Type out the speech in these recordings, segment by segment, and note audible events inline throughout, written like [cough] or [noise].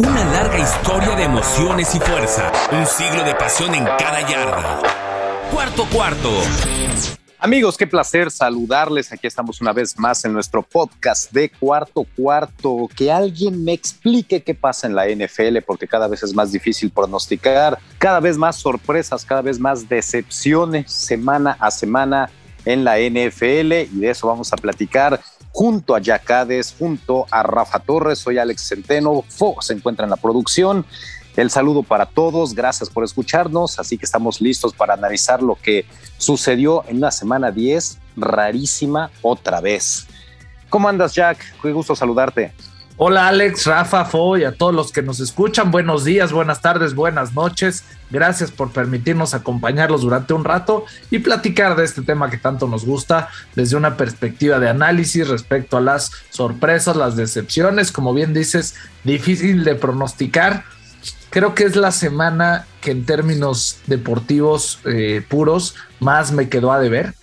Una larga historia de emociones y fuerza. Un siglo de pasión en cada yarda. Cuarto cuarto. Amigos, qué placer saludarles. Aquí estamos una vez más en nuestro podcast de cuarto cuarto. Que alguien me explique qué pasa en la NFL, porque cada vez es más difícil pronosticar, cada vez más sorpresas, cada vez más decepciones semana a semana en la NFL y de eso vamos a platicar junto a Yacades, junto a Rafa Torres. Soy Alex Centeno. Fo se encuentra en la producción. El saludo para todos, gracias por escucharnos, así que estamos listos para analizar lo que sucedió en la semana 10, rarísima otra vez. ¿Cómo andas, Jack? Qué gusto saludarte. Hola Alex, Rafa, Fo y a todos los que nos escuchan, buenos días, buenas tardes, buenas noches. Gracias por permitirnos acompañarlos durante un rato y platicar de este tema que tanto nos gusta desde una perspectiva de análisis respecto a las sorpresas, las decepciones, como bien dices, difícil de pronosticar. Creo que es la semana que en términos deportivos eh, puros más me quedó a deber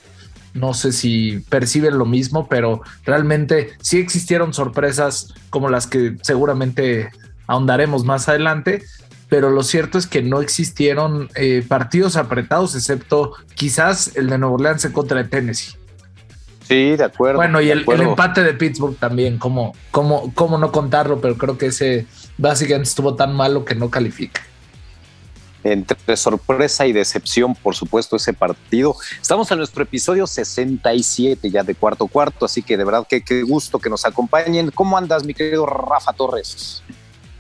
no sé si perciben lo mismo, pero realmente sí existieron sorpresas como las que seguramente ahondaremos más adelante, pero lo cierto es que no existieron eh, partidos apretados, excepto quizás el de Nuevo Orleans en contra de Tennessee. Sí, de acuerdo. Bueno, y el, empate de Pittsburgh también, como, como, como no contarlo, pero creo que ese básicamente estuvo tan malo que no califica. Entre sorpresa y decepción, por supuesto, ese partido. Estamos en nuestro episodio 67 ya de cuarto cuarto, así que de verdad que qué gusto que nos acompañen. ¿Cómo andas, mi querido Rafa Torres?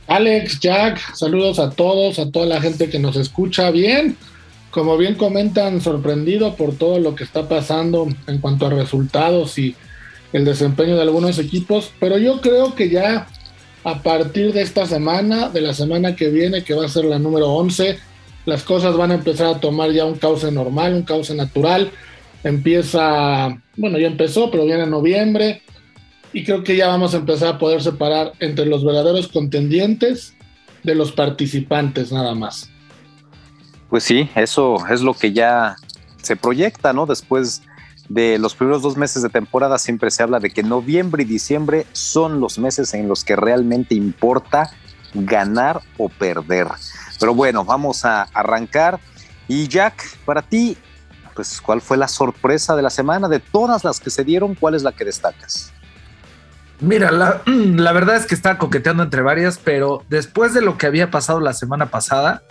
Alex, Jack, saludos a todos, a toda la gente que nos escucha. Bien, como bien comentan, sorprendido por todo lo que está pasando en cuanto a resultados y el desempeño de algunos equipos, pero yo creo que ya a partir de esta semana, de la semana que viene, que va a ser la número 11, las cosas van a empezar a tomar ya un cauce normal, un cauce natural. Empieza, bueno, ya empezó, pero viene en noviembre y creo que ya vamos a empezar a poder separar entre los verdaderos contendientes de los participantes nada más. Pues sí, eso es lo que ya se proyecta, ¿no? Después de los primeros dos meses de temporada siempre se habla de que noviembre y diciembre son los meses en los que realmente importa ganar o perder. Pero bueno, vamos a arrancar. Y Jack, para ti, pues, ¿cuál fue la sorpresa de la semana? De todas las que se dieron, ¿cuál es la que destacas? Mira, la, [clears throat] la, verdad es que estaba coqueteando entre varias, pero después de lo que había pasado la semana pasada,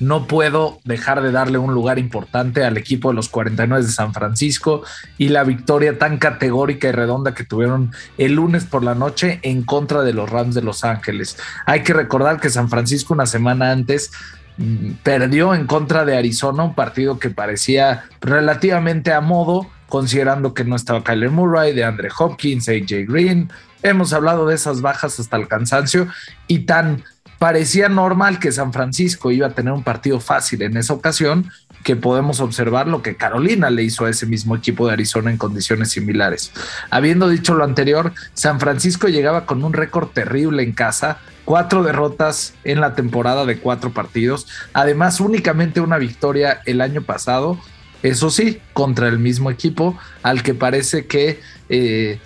no puedo dejar de darle un lugar importante al equipo de los 49 de San Francisco y la victoria tan categórica y redonda que tuvieron el lunes por la noche en contra de los Rams de Los Ángeles. Hay que recordar que San Francisco una semana antes mmm, perdió en contra de Arizona, un partido que parecía relativamente a modo, considerando que no estaba Kyler Murray, de Andre Hopkins, AJ Green. Hemos hablado de esas bajas hasta el cansancio y tan parecía normal que San Francisco iba a tener un partido fácil en esa ocasión, que podemos observar lo que Carolina le hizo a ese mismo equipo de Arizona en condiciones similares. Habiendo dicho lo anterior, San Francisco llegaba con un récord terrible en casa, cuatro derrotas en la temporada de cuatro partidos, además únicamente una victoria el año pasado, eso sí, contra el mismo equipo al que parece que... Eh,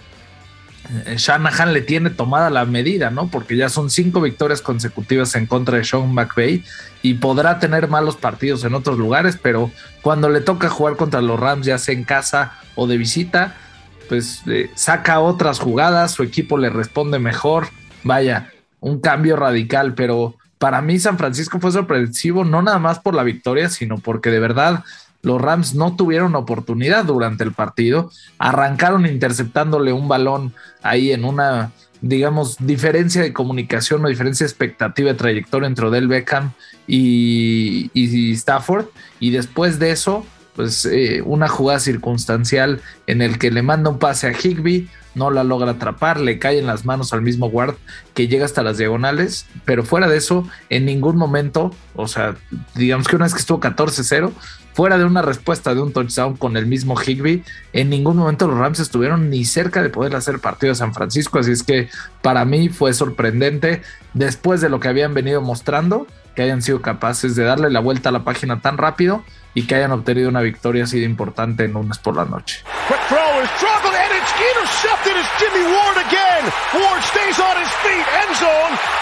Shanahan le tiene tomada la medida, ¿no? Porque ya son cinco victorias consecutivas en contra de Sean McVay y podrá tener malos partidos en otros lugares, pero cuando le toca jugar contra los Rams, ya sea en casa o de visita, pues eh, saca otras jugadas, su equipo le responde mejor. Vaya, un cambio radical, pero para mí San Francisco fue sorpresivo, no nada más por la victoria, sino porque de verdad los Rams no tuvieron oportunidad durante el partido, arrancaron interceptándole un balón ahí en una, digamos, diferencia de comunicación o diferencia de expectativa de trayectoria entre Odell Beckham y, Stafford, y después de eso, pues eh, una jugada circunstancial en el que le manda un pase a Higby, no la logra atrapar, le cae en las manos al mismo guard que llega hasta las diagonales, pero fuera de eso, en ningún momento, o sea, digamos que una vez que estuvo 14-0, fuera de una respuesta de un touchdown con el mismo Higby, en ningún momento los Rams estuvieron ni cerca de poder hacer partido a San Francisco, así es que para mí fue sorprendente después de lo que habían venido mostrando, que hayan sido capaces de darle la vuelta a la página tan rápido y que hayan obtenido una victoria así de importante en lunes por la noche. intercepted is Jimmy Ward again. Ward stays on his feet. End zone.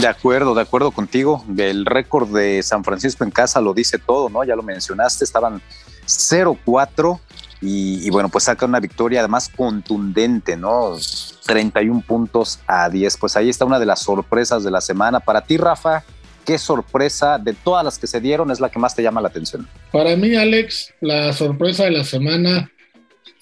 De acuerdo, de acuerdo contigo. El récord de San Francisco en casa lo dice todo, ¿no? Ya lo mencionaste, estaban 0-4 y, bueno, pues saca una victoria además contundente, ¿no? 31 puntos a 10. Pues ahí está una de las sorpresas de la semana. Para ti, Rafa, ¿qué sorpresa de todas las que se dieron es la que más te llama la atención? Para mí, Alex, la sorpresa de la semana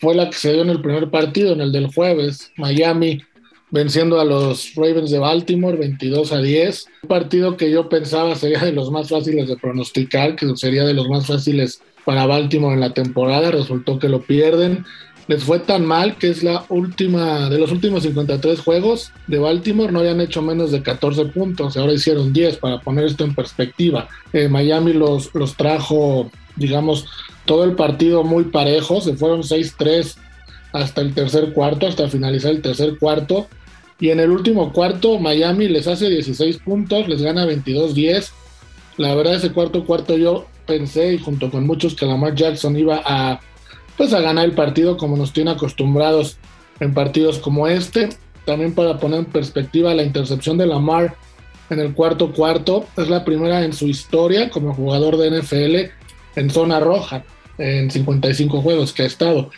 fue la que se dio en el primer partido, en el del jueves. Miami venciendo a los Ravens de Baltimore 22 a 10. Un partido que yo pensaba sería de los más fáciles de pronosticar, que sería de los más fáciles para Baltimore en la temporada, resultó que lo pierden. Les fue tan mal que es la última, de los últimos 53 juegos de Baltimore, no habían hecho menos de 14 puntos, ahora hicieron 10 para poner esto en perspectiva. Eh, Miami los, los trajo, digamos, todo el partido muy parejo, se fueron 6-3 hasta el tercer cuarto, hasta finalizar el tercer cuarto. Y en el último cuarto, Miami les hace 16 puntos, les gana 22-10. La verdad, ese cuarto cuarto yo pensé y junto con muchos que Lamar Jackson iba a pues a ganar el partido como nos tiene acostumbrados en partidos como este. También para poner en perspectiva la intercepción de Lamar en el cuarto cuarto es la primera en su historia como jugador de NFL en zona roja en 55 juegos que ha estado.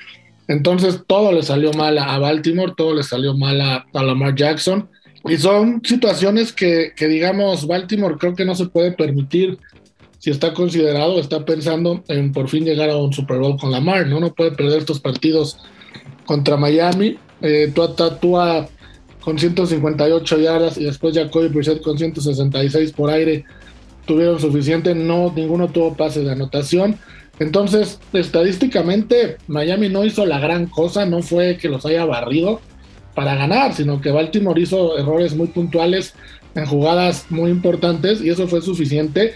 Entonces todo le salió mal a Baltimore, todo le salió mal a, a Lamar Jackson. Y son situaciones que, que, digamos, Baltimore creo que no se puede permitir si está considerado, está pensando en por fin llegar a un Super Bowl con Lamar, ¿no? No puede perder estos partidos contra Miami. Eh, Tua con 158 yardas y después Jacoby Brissett con 166 por aire tuvieron suficiente, no, ninguno tuvo pase de anotación. Entonces, estadísticamente, Miami no hizo la gran cosa, no fue que los haya barrido para ganar, sino que Baltimore hizo errores muy puntuales en jugadas muy importantes y eso fue suficiente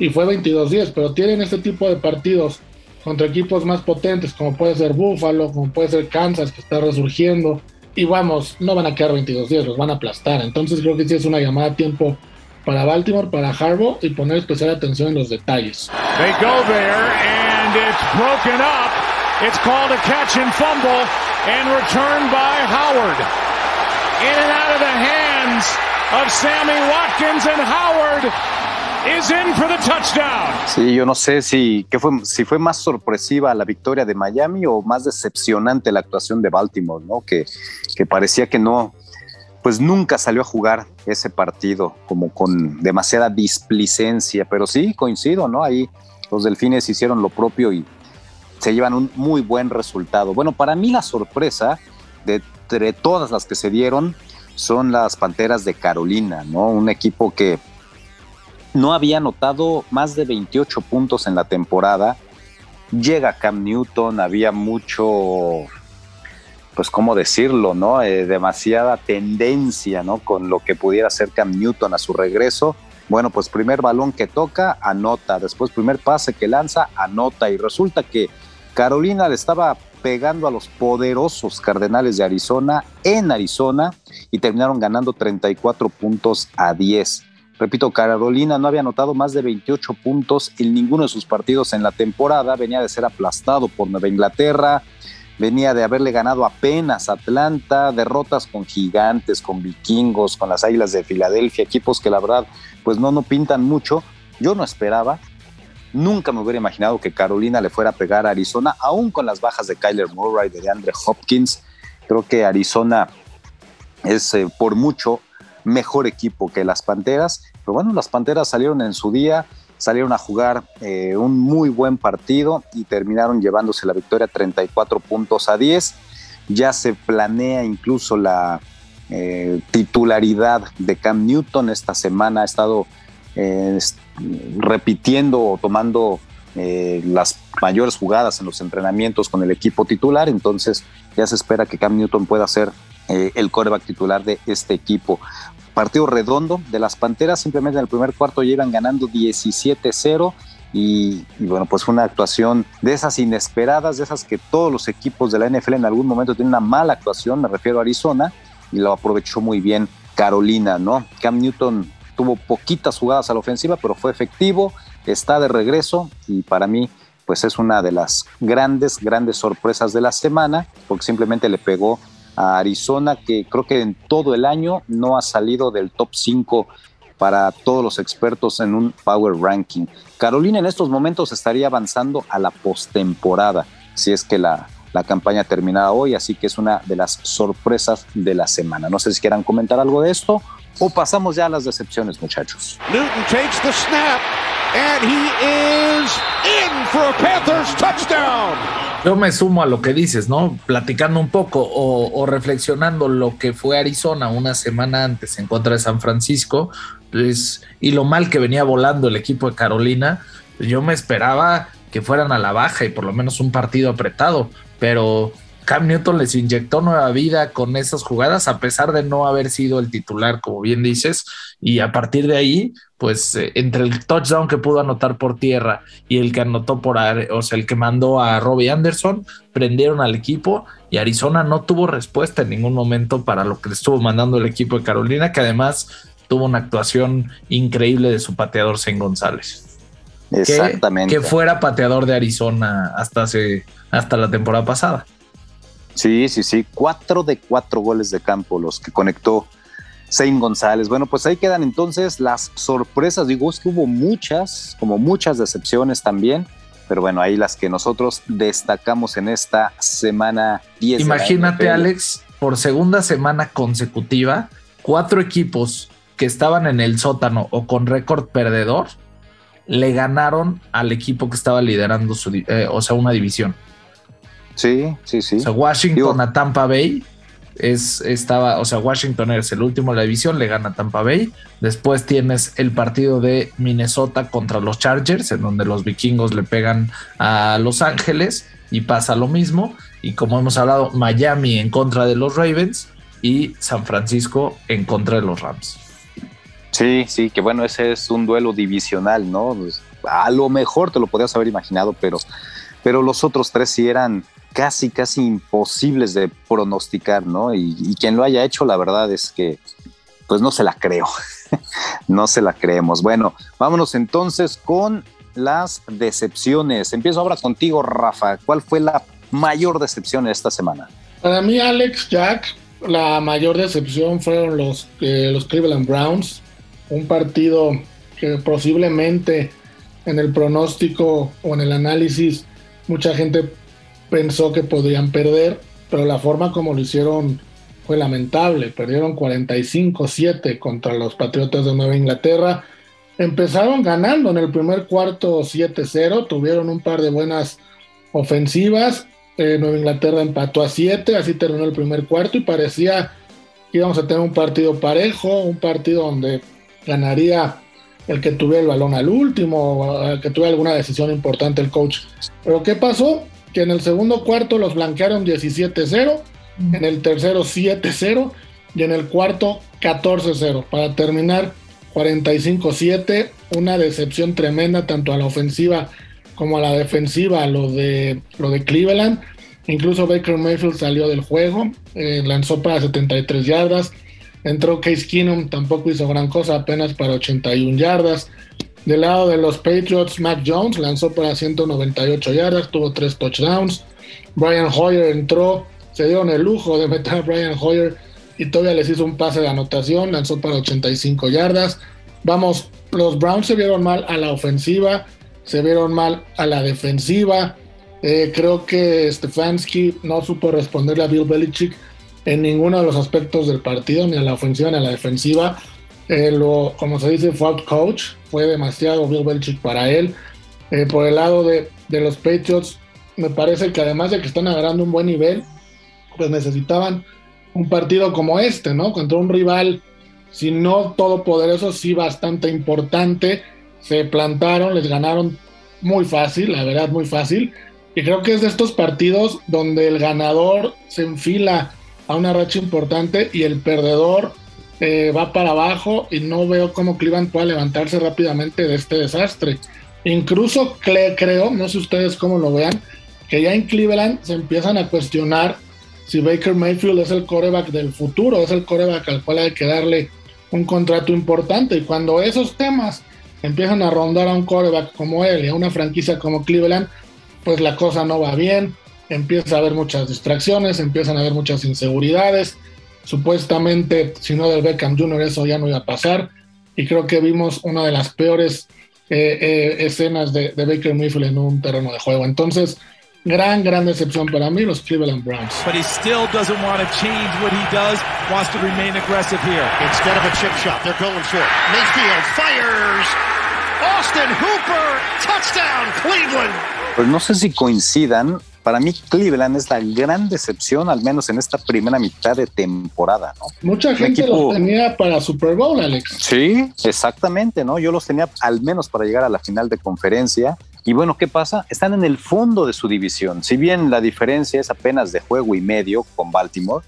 y fue 22-10, pero tienen este tipo de partidos contra equipos más potentes, como puede ser Buffalo, como puede ser Kansas, que está resurgiendo, y vamos, no van a quedar 22-10, los van a aplastar. Entonces creo que sí es una llamada a tiempo para Baltimore, para Harbaugh, y poner especial atención en los detalles. They go there and it's broken up. It's called a catch and fumble and returned by Howard. In and out of the hands of Sammy Watkins and Howard Sí, yo no sé si, fue, si fue más sorpresiva la victoria de Miami o más decepcionante la actuación de Baltimore, ¿no? Que, que parecía que no, pues nunca salió a jugar ese partido como con demasiada displicencia, pero sí, coincido, ¿no? Ahí los delfines hicieron lo propio y se llevan un muy buen resultado. Bueno, para mí la sorpresa de todas las que se dieron son las Panteras de Carolina, ¿no? Un equipo que no había anotado más de 28 puntos en la temporada. Llega Cam Newton, había mucho, pues cómo decirlo, ¿no? Eh, demasiada tendencia, ¿no? Con lo que pudiera hacer Cam Newton a su regreso. Bueno, pues primer balón que toca, anota. Después primer pase que lanza, anota. Y resulta que Carolina le estaba pegando a los poderosos Cardenales de Arizona en Arizona y terminaron ganando 34 puntos a 10. Repito, Carolina no había anotado más de 28 puntos en ninguno de sus partidos en la temporada, venía de ser aplastado por Nueva Inglaterra, venía de haberle ganado apenas Atlanta, derrotas con gigantes, con vikingos, con las Águilas de Filadelfia, equipos que la verdad pues no, no pintan mucho. Yo no esperaba, nunca me hubiera imaginado que Carolina le fuera a pegar a Arizona, aún con las bajas de Kyler Murray, de Andre Hopkins. Creo que Arizona es eh, por mucho mejor equipo que las Panteras. Pero bueno, las Panteras salieron en su día, salieron a jugar eh, un muy buen partido y terminaron llevándose la victoria 34 puntos a 10. Ya se planea incluso la eh, titularidad de Cam Newton esta semana. Ha estado eh, repitiendo o tomando las mayores jugadas en los entrenamientos con el equipo titular. Entonces ya se espera que Cam Newton pueda ser el coreback titular de este equipo partido redondo de las Panteras, simplemente en el primer cuarto ya iban ganando 17-0 y, bueno, pues fue una actuación de esas inesperadas, de esas que todos los equipos de la NFL en algún momento tienen una mala actuación, me refiero a Arizona, y lo aprovechó muy bien Carolina, ¿no? Cam Newton tuvo poquitas jugadas a la ofensiva, pero fue efectivo, está de regreso y para mí pues es una de las grandes, grandes sorpresas de la semana, porque simplemente le pegó Arizona, que creo que en todo el año no ha salido del top 5 para todos los expertos en un Power Ranking. Carolina en estos momentos estaría avanzando a la postemporada, si es que la, la campaña terminada hoy, así que es una de las sorpresas de la semana. No sé si quieran comentar algo de esto o pasamos ya a las decepciones, muchachos. Newton takes the snap and he is in for a Panthers touchdown. Yo me sumo a lo que dices, ¿no? Platicando un poco o, reflexionando lo que fue Arizona una semana antes en contra de San Francisco, pues, y lo mal que venía volando el equipo de Carolina, yo me esperaba que fueran a la baja y por lo menos un partido apretado, pero Cam Newton les inyectó nueva vida con esas jugadas, a pesar de no haber sido el titular, como bien dices, y a partir de ahí, pues eh, entre el touchdown que pudo anotar por tierra y el que anotó por, o sea, el que mandó a Robbie Anderson, prendieron al equipo y Arizona no tuvo respuesta en ningún momento para lo que le estuvo mandando el equipo de Carolina, que además tuvo una actuación increíble de su pateador Zen González. Exactamente. Que, fuera pateador de Arizona hasta hace hasta la temporada pasada. Sí, sí, sí. Cuatro de cuatro goles de campo los que conectó Zane González. Bueno, pues ahí quedan entonces las sorpresas. Digo, es que hubo muchas, como muchas decepciones también. Pero bueno, ahí las que nosotros destacamos en esta semana 10. Imagínate, Alex, por segunda semana consecutiva, cuatro equipos que estaban en el sótano o con récord perdedor le ganaron al equipo que estaba liderando su, eh, o sea, una división. Sí, sí, sí. O sea, Washington a Tampa Bay es, estaba, o sea, Washington es el último de la división, le gana Tampa Bay. Después tienes el partido de Minnesota contra los Chargers, en donde los vikingos le pegan a Los Ángeles y pasa lo mismo. Y como hemos hablado, Miami en contra de los Ravens y San Francisco en contra de los Rams. Sí, sí, que bueno, ese es un duelo divisional, ¿no? Pues, a lo mejor te lo podías haber imaginado, pero, pero los otros tres sí eran casi, casi imposibles de pronosticar, ¿no? Y, quien lo haya hecho, la verdad es que, pues no se la creo, [laughs] no se la creemos. Bueno, vámonos entonces con las decepciones. Empiezo ahora contigo, Rafa. ¿Cuál fue la mayor decepción esta semana? Para mí, Alex Jack, la mayor decepción fueron los, eh, los Cleveland Browns. Un partido que posiblemente en el pronóstico o en el análisis mucha gente pensó que podían perder, pero la forma como lo hicieron fue lamentable. Perdieron 45-7 contra los Patriotas de Nueva Inglaterra. Empezaron ganando en el primer cuarto 7-0, tuvieron un par de buenas ofensivas. Eh, Nueva Inglaterra empató a 7, así terminó el primer cuarto y parecía que íbamos a tener un partido parejo, un partido donde ganaría el que tuviera el balón al último, el que tuviera alguna decisión importante el coach. Pero ¿qué pasó? Que en el segundo cuarto los blanquearon 17-0, en el tercero 7-0 y en el cuarto 14-0 para terminar 45-7, una decepción tremenda tanto a la ofensiva como a la defensiva, lo de, lo de Cleveland. Incluso Baker Mayfield salió del juego, eh, lanzó para 73 yardas. Entró Case Keenum, tampoco hizo gran cosa, apenas para 81 yardas. Del lado de los Patriots, Mac Jones lanzó para 198 yardas, tuvo tres touchdowns. Brian Hoyer entró, se dieron el lujo de meter a Brian Hoyer y todavía les hizo un pase de anotación, lanzó para 85 yardas. Vamos, los Browns se vieron mal a la ofensiva, se vieron mal a la defensiva. Eh, creo que Stefanski no supo responderle a Bill Belichick en ninguno de los aspectos del partido, ni a la ofensiva ni a la defensiva. Eh, como se dice, fue out coach, fue demasiado Bill Belichick para él. Eh, por el lado de, los Patriots, me parece que además de que están agarrando un buen nivel, pues necesitaban un partido como este, ¿no? Contra un rival, si no todopoderoso, sí bastante importante. Se plantaron, les ganaron muy fácil, la verdad, muy fácil. Y creo que es de estos partidos donde el ganador se enfila a una racha importante y el perdedor eh, va para abajo y no veo cómo Cleveland pueda levantarse rápidamente de este desastre. Incluso creo, no sé ustedes cómo lo vean, que ya en Cleveland se empiezan a cuestionar si Baker Mayfield es el coreback del futuro, es el coreback al cual hay que darle un contrato importante. Y cuando esos temas empiezan a rondar a un coreback como él y a una franquicia como Cleveland, pues la cosa no va bien. empieza a haber muchas distracciones, empiezan a haber muchas inseguridades. Supuestamente, si no del Beckham Jr., eso ya no iba a pasar. Y creo que vimos una de las peores eh, eh, escenas de, de, Baker Mayfield en un terreno de juego. Entonces, gran, gran decepción para mí, los Cleveland Browns. But he still doesn't want to change what he does, wants to remain aggressive here. Instead of a chip shot, they're going short. Mayfield fires. Austin Hooper, touchdown, Cleveland. Pues no sé si coincidan, para mí Cleveland es la gran decepción, al menos en esta primera mitad de temporada, ¿no? Mucha gente equipo... los tenía para Super Bowl, Alex. Sí, exactamente, ¿no? Yo los tenía al menos para llegar a la final de conferencia. Y bueno, ¿qué pasa? Están en el fondo de su división. Si bien la diferencia es apenas de juego y medio con Baltimore,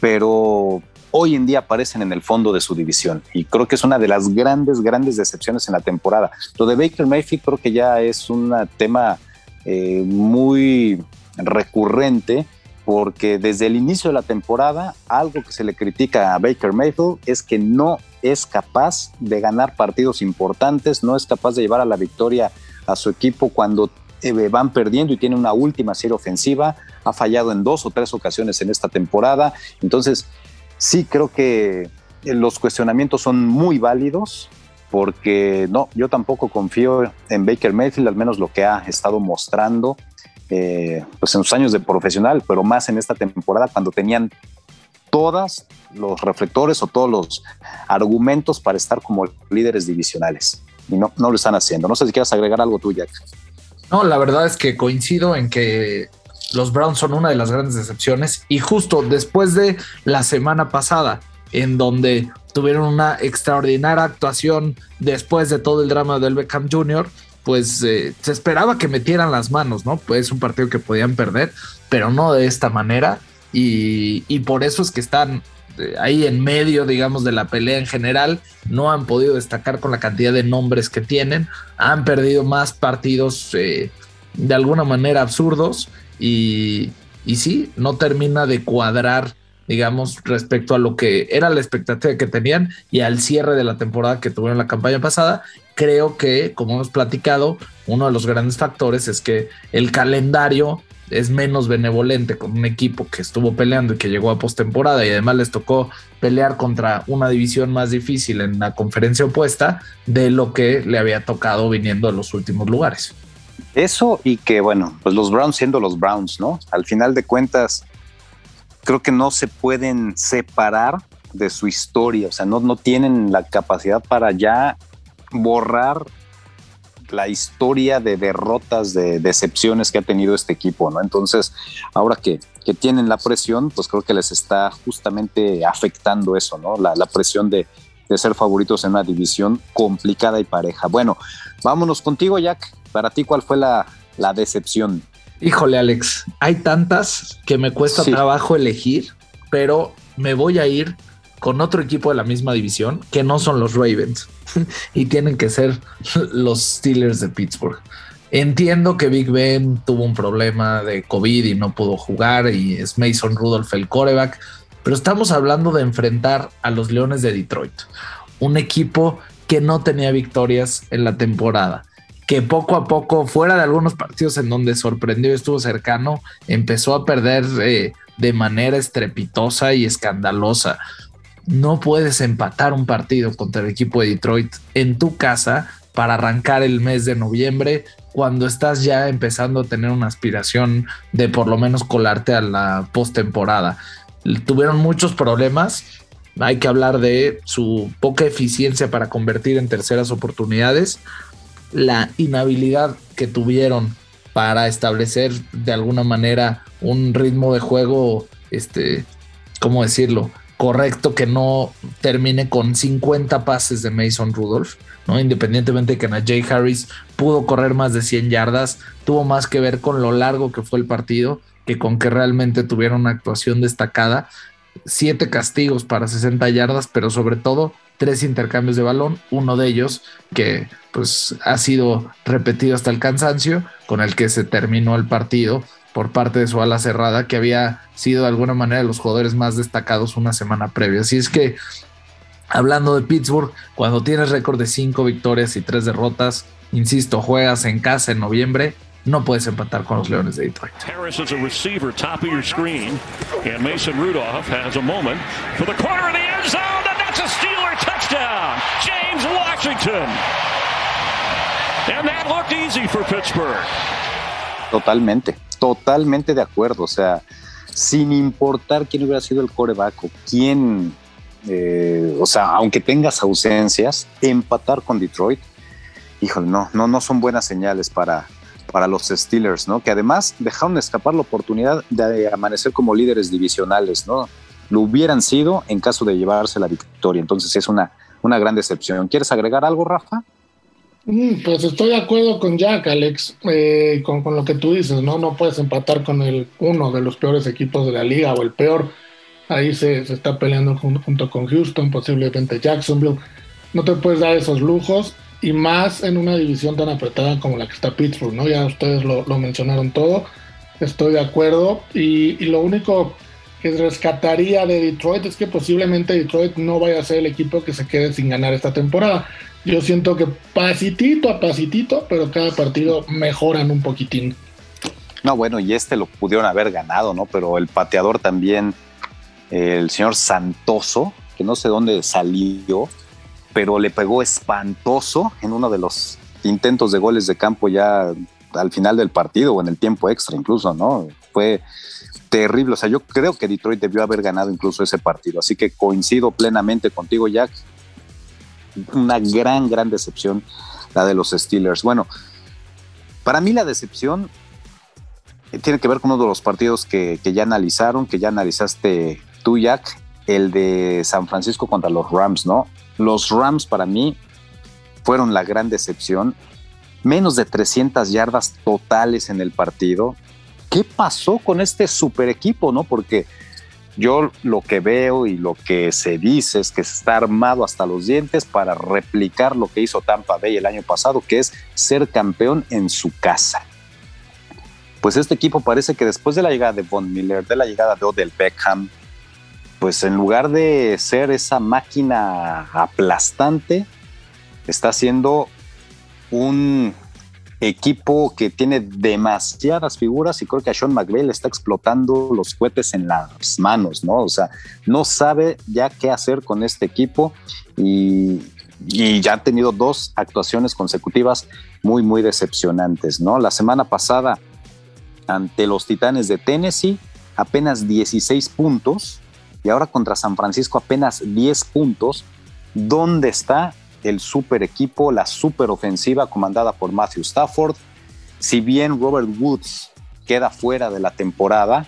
pero hoy en día aparecen en el fondo de su división y creo que es una de las grandes, grandes decepciones en la temporada. Lo de Baker Mayfield creo que ya es un tema eh, muy recurrente porque desde el inicio de la temporada algo que se le critica a Baker Mayfield es que no es capaz de ganar partidos importantes, no es capaz de llevar a la victoria a su equipo cuando eh, van perdiendo y tiene una última serie ofensiva, ha fallado en dos o tres ocasiones en esta temporada, entonces sí creo que los cuestionamientos son muy válidos porque no, yo tampoco confío en Baker Mayfield, al menos lo que ha estado mostrando eh, pues en sus años de profesional, pero más en esta temporada cuando tenían todos los reflectores o todos los argumentos para estar como líderes divisionales. Y no, no lo están haciendo. No sé si quieres agregar algo tú, Jack. No, la verdad es que coincido en que los Browns son una de las grandes decepciones y justo después de la semana pasada en donde tuvieron una extraordinaria actuación después de todo el drama del Beckham Jr., pues eh, se esperaba que metieran las manos, ¿no? Pues es un partido que podían perder, pero no de esta manera y, y por eso es que están eh, ahí en medio, digamos, de la pelea en general, no han podido destacar con la cantidad de nombres que tienen, han perdido más partidos eh, de alguna manera absurdos y, y sí, no termina de cuadrar digamos, respecto a lo que era la expectativa que tenían y al cierre de la temporada que tuvieron la campaña pasada. Creo que, como hemos platicado, uno de los grandes factores es que el calendario es menos benevolente con un equipo que estuvo peleando y que llegó a postemporada y además les tocó pelear contra una división más difícil en la conferencia opuesta de lo que le había tocado viniendo a los últimos lugares. Eso y que, bueno, pues los Browns siendo los Browns, ¿no? Al final de cuentas, creo que no se pueden separar de su historia, o sea, no, no tienen la capacidad para ya borrar la historia de derrotas, de decepciones que ha tenido este equipo, ¿no? Entonces, ahora que, que tienen la presión, pues creo que les está justamente afectando eso, ¿no? La, presión de, de, ser favoritos en una división complicada y pareja. Bueno, vámonos contigo, Jack. Para ti, ¿cuál fue la, la decepción? Híjole, Alex, hay tantas que me cuesta sí. trabajo elegir, pero me voy a ir con otro equipo de la misma división que no son los Ravens [laughs] y tienen que ser los Steelers de Pittsburgh. Entiendo que Big Ben tuvo un problema de COVID y no pudo jugar y es Mason Rudolph el coreback, pero estamos hablando de enfrentar a los Leones de Detroit, un equipo que no tenía victorias en la temporada que poco a poco, fuera de algunos partidos en donde sorprendió y estuvo cercano, empezó a perder eh, de manera estrepitosa y escandalosa. No puedes empatar un partido contra el equipo de Detroit en tu casa para arrancar el mes de noviembre cuando estás ya empezando a tener una aspiración de por lo menos colarte a la postemporada. Tuvieron muchos problemas. Hay que hablar de su poca eficiencia para convertir en terceras oportunidades la inhabilidad que tuvieron para establecer de alguna manera un ritmo de juego, este, ¿cómo decirlo? Correcto, que no termine con 50 pases de Mason Rudolph, ¿no? Independientemente de que Najee Harris pudo correr más de 100 yardas, tuvo más que ver con lo largo que fue el partido que con que realmente tuvieron una actuación destacada. Siete castigos para 60 yardas, pero sobre todo tres intercambios de balón, uno de ellos que pues ha sido repetido hasta el cansancio, con el que se terminó el partido por parte de su ala cerrada, que había sido de alguna manera los jugadores más destacados una semana previa. Así es que, hablando de Pittsburgh, cuando tienes récord de cinco victorias y tres derrotas, insisto, juegas en casa en noviembre, no puedes empatar con los Leones de Detroit. Harris is a receiver, top of your screen, and Mason Rudolph has a moment for the corner of the end Washington. And that looked easy for Pittsburgh. Totalmente, totalmente de acuerdo. O sea, sin importar quién hubiera sido el coreback o quién, eh, o sea, aunque tengas ausencias, empatar con Detroit, híjole, no, no, no son buenas señales para, para los Steelers, ¿no? Que además dejaron escapar la oportunidad de amanecer como líderes divisionales, ¿no? Lo hubieran sido en caso de llevarse la victoria. Entonces es una, una gran decepción. ¿Quieres agregar algo, Rafa? Mm, pues estoy de acuerdo con Jack, Alex, eh, con, con, lo que tú dices, ¿no? No puedes empatar con el uno de los peores equipos de la liga o el peor. Ahí se, se está peleando junto, junto, con Houston, posiblemente Jacksonville. No te puedes dar esos lujos y más en una división tan apretada como la que está Pittsburgh, ¿no? Ya ustedes lo, lo mencionaron todo, estoy de acuerdo. Y, y lo único que rescataría de Detroit es que posiblemente Detroit no vaya a ser el equipo que se quede sin ganar esta temporada yo siento que pasitito a pasitito, pero cada partido mejoran un poquitín. No, bueno, y este lo pudieron haber ganado, ¿no? Pero el pateador también, el señor Santoso, que no sé dónde salió, pero le pegó espantoso en uno de los intentos de goles de campo ya al final del partido o en el tiempo extra incluso, ¿no? Fue terrible. O sea, yo creo que Detroit debió haber ganado incluso ese partido. Así que coincido plenamente contigo, Jack una gran, gran decepción la de los Steelers. Bueno, para mí la decepción tiene que ver con uno de los partidos que, ya analizaron, que ya analizaste tú, Jack, el de San Francisco contra los Rams, ¿no? Los Rams para mí fueron la gran decepción. Menos de 300 yardas totales en el partido. ¿Qué pasó con este super equipo, no? Porque yo lo que veo y lo que se dice es que está armado hasta los dientes para replicar lo que hizo Tampa Bay el año pasado, que es ser campeón en su casa. Pues este equipo parece que después de la llegada de Von Miller, de la llegada de Odell Beckham, pues en lugar de ser esa máquina aplastante, está siendo un equipo que tiene demasiadas figuras y creo que a Sean McVay le está explotando los cohetes en las manos, ¿no? O sea, no sabe ya qué hacer con este equipo y, y ya ha tenido dos actuaciones consecutivas muy, muy decepcionantes, ¿no? La semana pasada ante los Titanes de Tennessee, apenas 16 puntos y ahora contra San Francisco apenas 10 puntos. ¿Dónde está el super equipo, la super ofensiva comandada por Matthew Stafford. Si bien Robert Woods queda fuera de la temporada,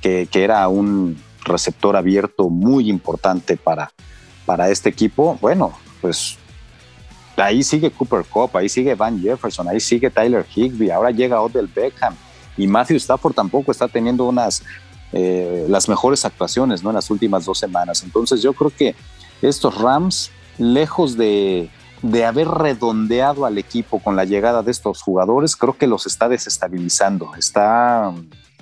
que, era un receptor abierto muy importante para, para este equipo, bueno, pues ahí sigue Cooper Cup, ahí sigue Van Jefferson, ahí sigue Tyler Higby, ahora llega Odell Beckham y Matthew Stafford tampoco está teniendo unas eh, las mejores actuaciones ¿no? en las últimas dos semanas. Entonces yo creo que estos Rams lejos de, haber redondeado al equipo con la llegada de estos jugadores, creo que los está desestabilizando. Está,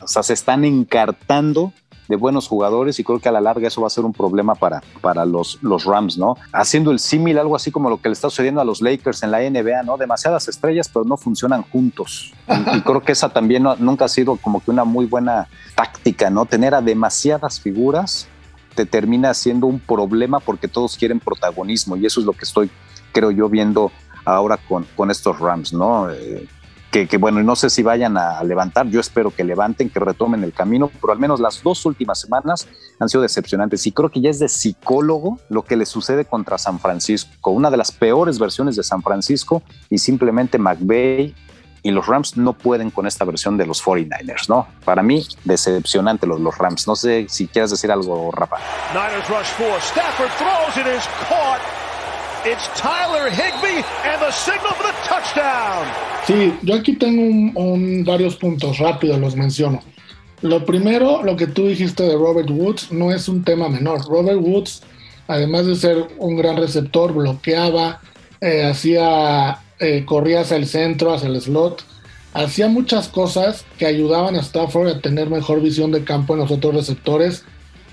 o sea, se están encartando de buenos jugadores y creo que a la larga eso va a ser un problema para, para los, los Rams, ¿no? Haciendo el símil, algo así como lo que le está sucediendo a los Lakers en la NBA, ¿no? Demasiadas estrellas, pero no funcionan juntos. Y, creo que esa también nunca ha sido como que una muy buena táctica, ¿no? Tener a demasiadas figuras te termina siendo un problema porque todos quieren protagonismo y eso es lo que estoy, creo yo, viendo ahora con, con estos Rams, ¿no? Eh, que, que, bueno, no sé si vayan a levantar, yo espero que levanten, que retomen el camino, pero al menos las dos últimas semanas han sido decepcionantes y creo que ya es de psicólogo lo que le sucede contra San Francisco, una de las peores versiones de San Francisco y simplemente McVeigh y los Rams no pueden con esta versión de los 49ers, ¿no? Para mí, decepcionante los, los Rams. No sé si quieres decir algo, Rafa. Niners rush four. Stafford throws. It is caught. It's Tyler Higby and the signal for the touchdown. Sí, yo aquí tengo un, un, varios puntos rápidos, los menciono. Lo primero, lo que tú dijiste de Robert Woods, no es un tema menor. Robert Woods, además de ser un gran receptor, bloqueaba, eh, hacía eh, corría hacia el centro, hacia el slot, hacía muchas cosas que ayudaban a Stafford a tener mejor visión de campo en los otros receptores.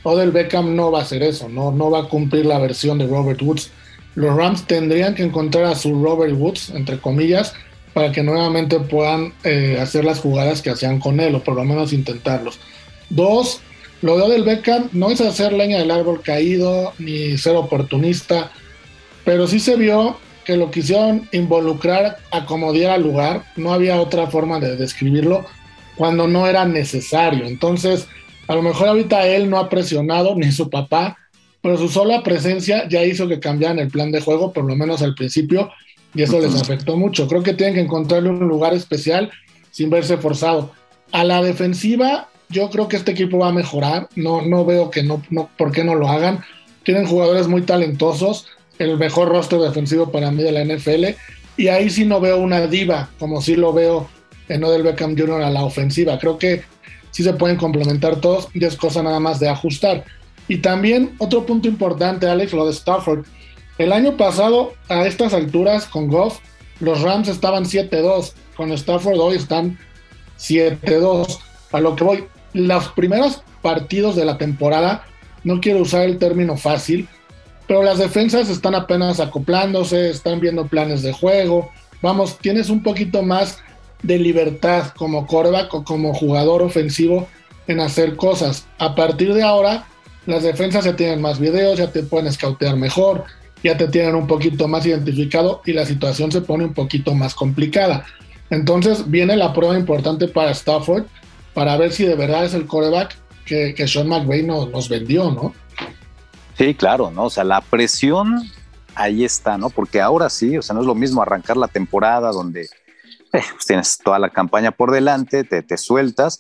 Odell Beckham no va a hacer eso, no, no va a cumplir la versión de Robert Woods. Los Rams tendrían que encontrar a su Robert Woods, entre comillas, para que nuevamente puedan eh, hacer las jugadas que hacían con él, o por lo menos intentarlos. Dos, lo de del Beckham no es hacer leña del árbol caído ni ser oportunista, pero sí se vio que lo quisieron involucrar, acomodar al lugar, no había otra forma de describirlo, cuando no era necesario. Entonces, a lo mejor ahorita él no ha presionado, [laughs] ni su papá, pero su sola presencia ya hizo que cambiaran el plan de juego, por lo menos al principio, y eso les afectó mucho. Creo que tienen que encontrarle un lugar especial sin verse forzado. A la defensiva, yo creo que este equipo va a mejorar. No, no veo que no, no, por qué no lo hagan. Tienen jugadores muy talentosos, el mejor rostro defensivo para mí de la NFL, y ahí sí no veo una diva, como sí lo veo en Odell Beckham Jr. a la ofensiva. Creo que sí se pueden complementar todos y es cosa nada más de ajustar. Y también otro punto importante, Alex, lo de Stafford. El año pasado, a estas alturas, con Goff, los Rams estaban 7-2. Con Stafford hoy están 7-2. A lo que voy, los primeros partidos de la temporada, no quiero usar el término fácil, pero las defensas están apenas acoplándose, están viendo planes de juego. Vamos, tienes un poquito más de libertad como quarterback o como jugador ofensivo en hacer cosas. A partir de ahora, las defensas ya tienen más videos, ya te pueden escautear mejor, ya te tienen un poquito más identificado y la situación se pone un poquito más complicada. Entonces viene la prueba importante para Stafford para ver si de verdad es el coreback que, Sean McVay nos, vendió, ¿no? Sí, claro, ¿no? O sea, la presión ahí está, ¿no? Porque ahora sí, o sea, no es lo mismo arrancar la temporada donde eh, pues tienes toda la campaña por delante, te, te sueltas,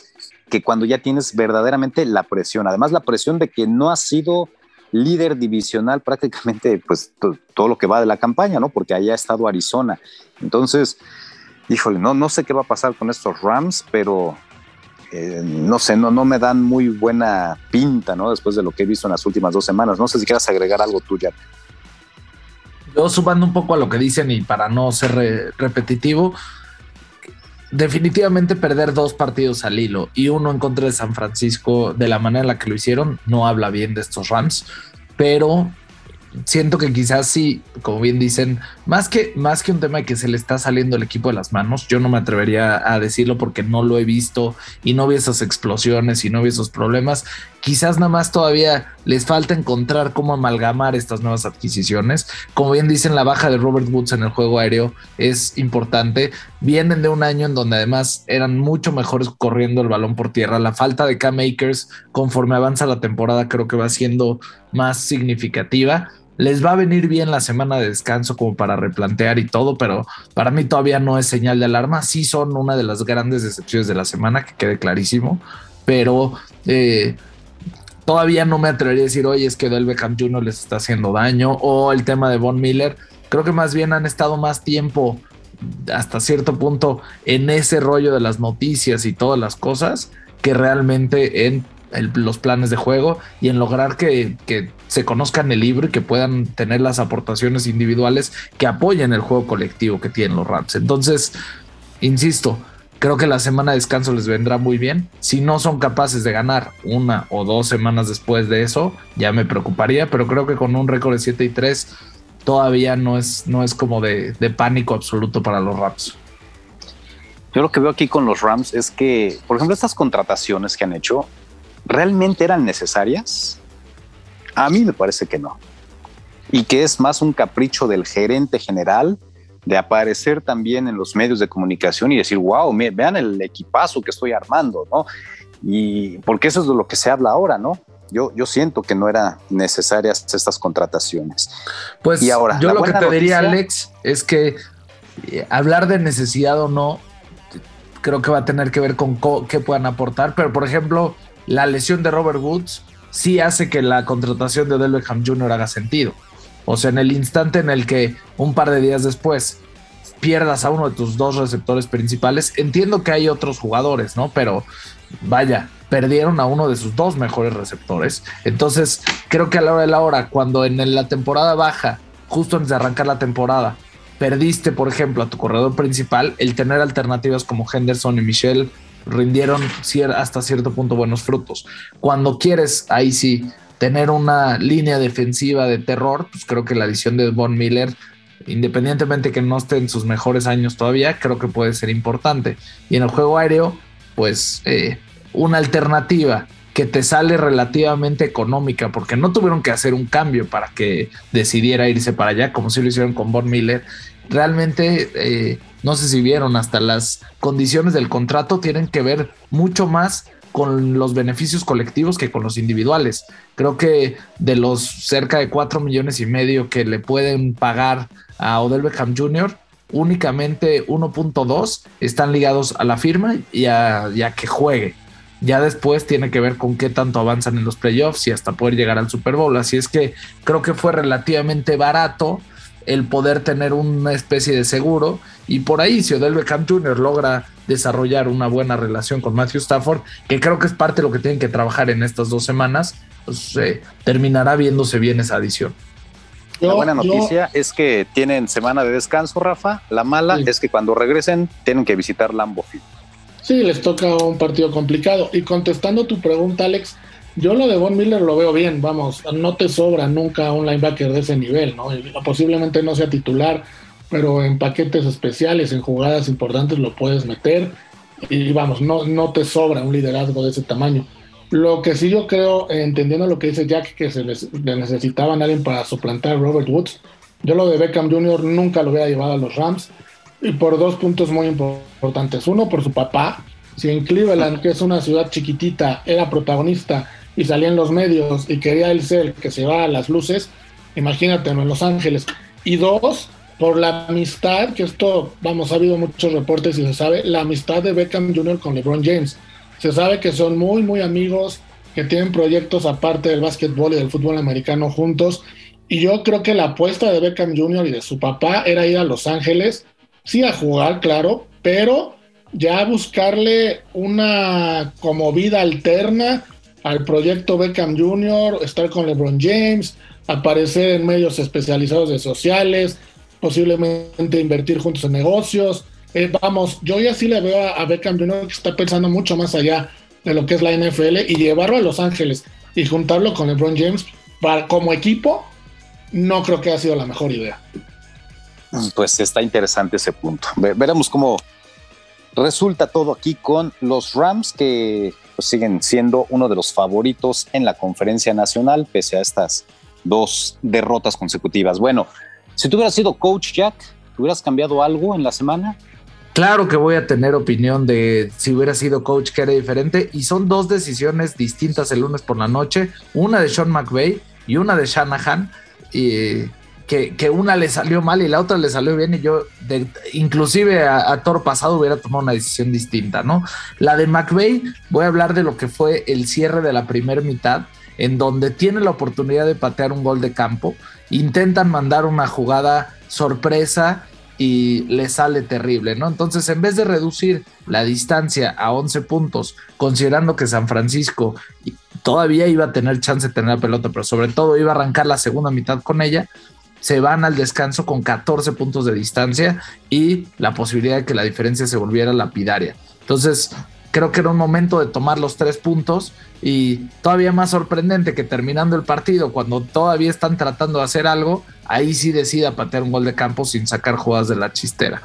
que cuando ya tienes verdaderamente la presión. Además, la presión de que no has sido líder divisional prácticamente pues todo lo que va de la campaña, ¿no? Porque ahí ha estado Arizona. Entonces, híjole, no, no sé qué va a pasar con estos Rams, pero eh, no sé, no, no me dan muy buena pinta, ¿no? Después de lo que he visto en las últimas dos semanas. No sé si quieras agregar algo tú, ya. Yo sumando un poco a lo que dicen y para no ser repetitivo, definitivamente perder dos partidos al hilo y uno en contra de San Francisco de la manera en la que lo hicieron no habla bien de estos Rams, pero siento que quizás sí, como bien dicen, más que, más que un tema de que se le está saliendo el equipo de las manos, yo no me atrevería a decirlo porque no lo he visto y no vi esas explosiones y no vi esos problemas. Quizás nada más todavía les falta encontrar cómo amalgamar estas nuevas adquisiciones. Como bien dicen, la baja de Robert Woods en el juego aéreo es importante. Vienen de un año en donde además eran mucho mejores corriendo el balón por tierra. La falta de K-Makers conforme avanza la temporada creo que va siendo más significativa les va a venir bien la semana de descanso como para replantear y todo, pero para mí todavía no es señal de alarma. Sí son una de las grandes decepciones de la semana, que quede clarísimo, pero eh, todavía no me atrevería a decir, oye, es que Del Beckham Jr. les está haciendo daño, o el tema de Von Miller. Creo que más bien han estado más tiempo hasta cierto punto en ese rollo de las noticias y todas las cosas que realmente en los planes de juego y en lograr que, se conozcan el libro y que puedan tener las aportaciones individuales que apoyen el juego colectivo que tienen los Rams. Entonces, insisto, creo que la semana de descanso les vendrá muy bien. Si no son capaces de ganar una o dos semanas después de eso, ya me preocuparía, pero creo que con un récord de 7 y 3 todavía no es, no es como de, de pánico absoluto para los Rams. Yo lo que veo aquí con los Rams es que, por ejemplo, estas contrataciones que han hecho, ¿realmente eran necesarias? A mí me parece que no. Y que es más un capricho del gerente general de aparecer también en los medios de comunicación y decir, wow, vean el equipazo que estoy armando, ¿no? Y porque eso es de lo que se habla ahora, ¿no? Yo, yo siento que no eran necesarias estas contrataciones. Pues y ahora, yo lo que te diría, Alex, es que eh, hablar de necesidad o no, creo que va a tener que ver con qué puedan aportar, pero por ejemplo, la lesión de Robert Woods sí hace que la contratación de Odell Beckham Jr. haga sentido. O sea, en el instante en el que un par de días después pierdas a uno de tus dos receptores principales, entiendo que hay otros jugadores, ¿no? Pero vaya, perdieron a uno de sus dos mejores receptores. Entonces, creo que a la hora de la hora, cuando en la temporada baja, justo antes de arrancar la temporada, perdiste, por ejemplo, a tu corredor principal, el tener alternativas como Henderson y Michelle rindieron hasta cierto punto buenos frutos. Cuando quieres, ahí sí, tener una línea defensiva de terror, pues creo que la adición de Von Miller independientemente que no esté en sus mejores años todavía, creo que puede ser importante. Y en el juego aéreo, pues eh, una alternativa que te sale relativamente económica, porque no tuvieron que hacer un cambio para que decidiera irse para allá, como si lo hicieron con Von Miller. Realmente, eh, no sé si vieron, hasta las condiciones del contrato tienen que ver mucho más con los beneficios colectivos que con los individuales. Creo que de los cerca de 4 millones y medio que le pueden pagar a Odell Beckham Jr., únicamente 1.2 están ligados a la firma y a, y a, que juegue. Ya después tiene que ver con qué tanto avanzan en los playoffs y hasta poder llegar al Super Bowl. Así es que creo que fue relativamente barato el poder tener una especie de seguro. Y por ahí, si Odell Beckham Jr. logra desarrollar una buena relación con Matthew Stafford, que creo que es parte de lo que tienen que trabajar en estas dos semanas, pues eh, terminará viéndose bien esa adición. La buena noticia es que tienen semana de descanso, Rafa. La mala es que cuando regresen tienen que visitar Lambeau Field. Sí, les toca un partido complicado. Y contestando tu pregunta, Alex, yo lo de Von Miller lo veo bien, vamos, no te sobra nunca un linebacker de ese nivel, ¿no? Posiblemente no sea titular, pero en paquetes especiales, en jugadas importantes lo puedes meter y vamos, no, no te sobra un liderazgo de ese tamaño. Lo que sí yo creo, entendiendo lo que dice Jack, que se les, necesitaban alguien para suplantar a Robert Woods, yo lo de Beckham Jr. nunca lo hubiera llevado a los Rams y por dos puntos muy importantes. Uno, por su papá. Si en Cleveland, que es una ciudad chiquitita, era protagonista y salía en los medios y quería él ser el que se va a las luces, imagínate en Los Ángeles. Y dos, por la amistad, que esto, vamos, ha habido muchos reportes y se sabe, la amistad de Beckham Jr. con LeBron James. Se sabe que son muy, muy amigos, que tienen proyectos aparte del básquetbol y del fútbol americano juntos. Y yo creo que la apuesta de Beckham Jr. y de su papá era ir a Los Ángeles sí a jugar, claro, pero ya buscarle una como vida alterna al proyecto Beckham Jr., estar con LeBron James, aparecer en medios especializados de sociales, posiblemente invertir juntos en negocios. Eh, vamos, yo ya sí le veo a, Beckham Jr. que está pensando mucho más allá de lo que es la NFL y llevarlo a Los Ángeles y juntarlo con LeBron James para, como equipo, no creo que haya sido la mejor idea. Pues está interesante ese punto. Veremos cómo resulta todo aquí con los Rams que pues, siguen siendo uno de los favoritos en la conferencia nacional pese a estas dos derrotas consecutivas. Bueno, si tú hubieras sido coach Jack, ¿hubieras cambiado algo en la semana? Claro que voy a tener opinión de si hubiera sido coach que era diferente y son dos decisiones distintas el lunes por la noche, una de Sean McVay y una de Shanahan. Y que, una le salió mal y la otra le salió bien y yo inclusive a, a Thor pasado hubiera tomado una decisión distinta, ¿no? La de McVeigh, voy a hablar de lo que fue el cierre de la primera mitad, en donde tiene la oportunidad de patear un gol de campo, intentan mandar una jugada sorpresa y le sale terrible, ¿no? Entonces, en vez de reducir la distancia a 11 puntos, considerando que San Francisco todavía iba a tener chance de tener la pelota, pero sobre todo iba a arrancar la segunda mitad con ella, se van al descanso con 14 puntos de distancia y la posibilidad de que la diferencia se volviera lapidaria. Entonces, creo que era un momento de tomar los tres puntos y todavía más sorprendente que terminando el partido, cuando todavía están tratando de hacer algo, ahí sí decida patear un gol de campo sin sacar jugadas de la chistera.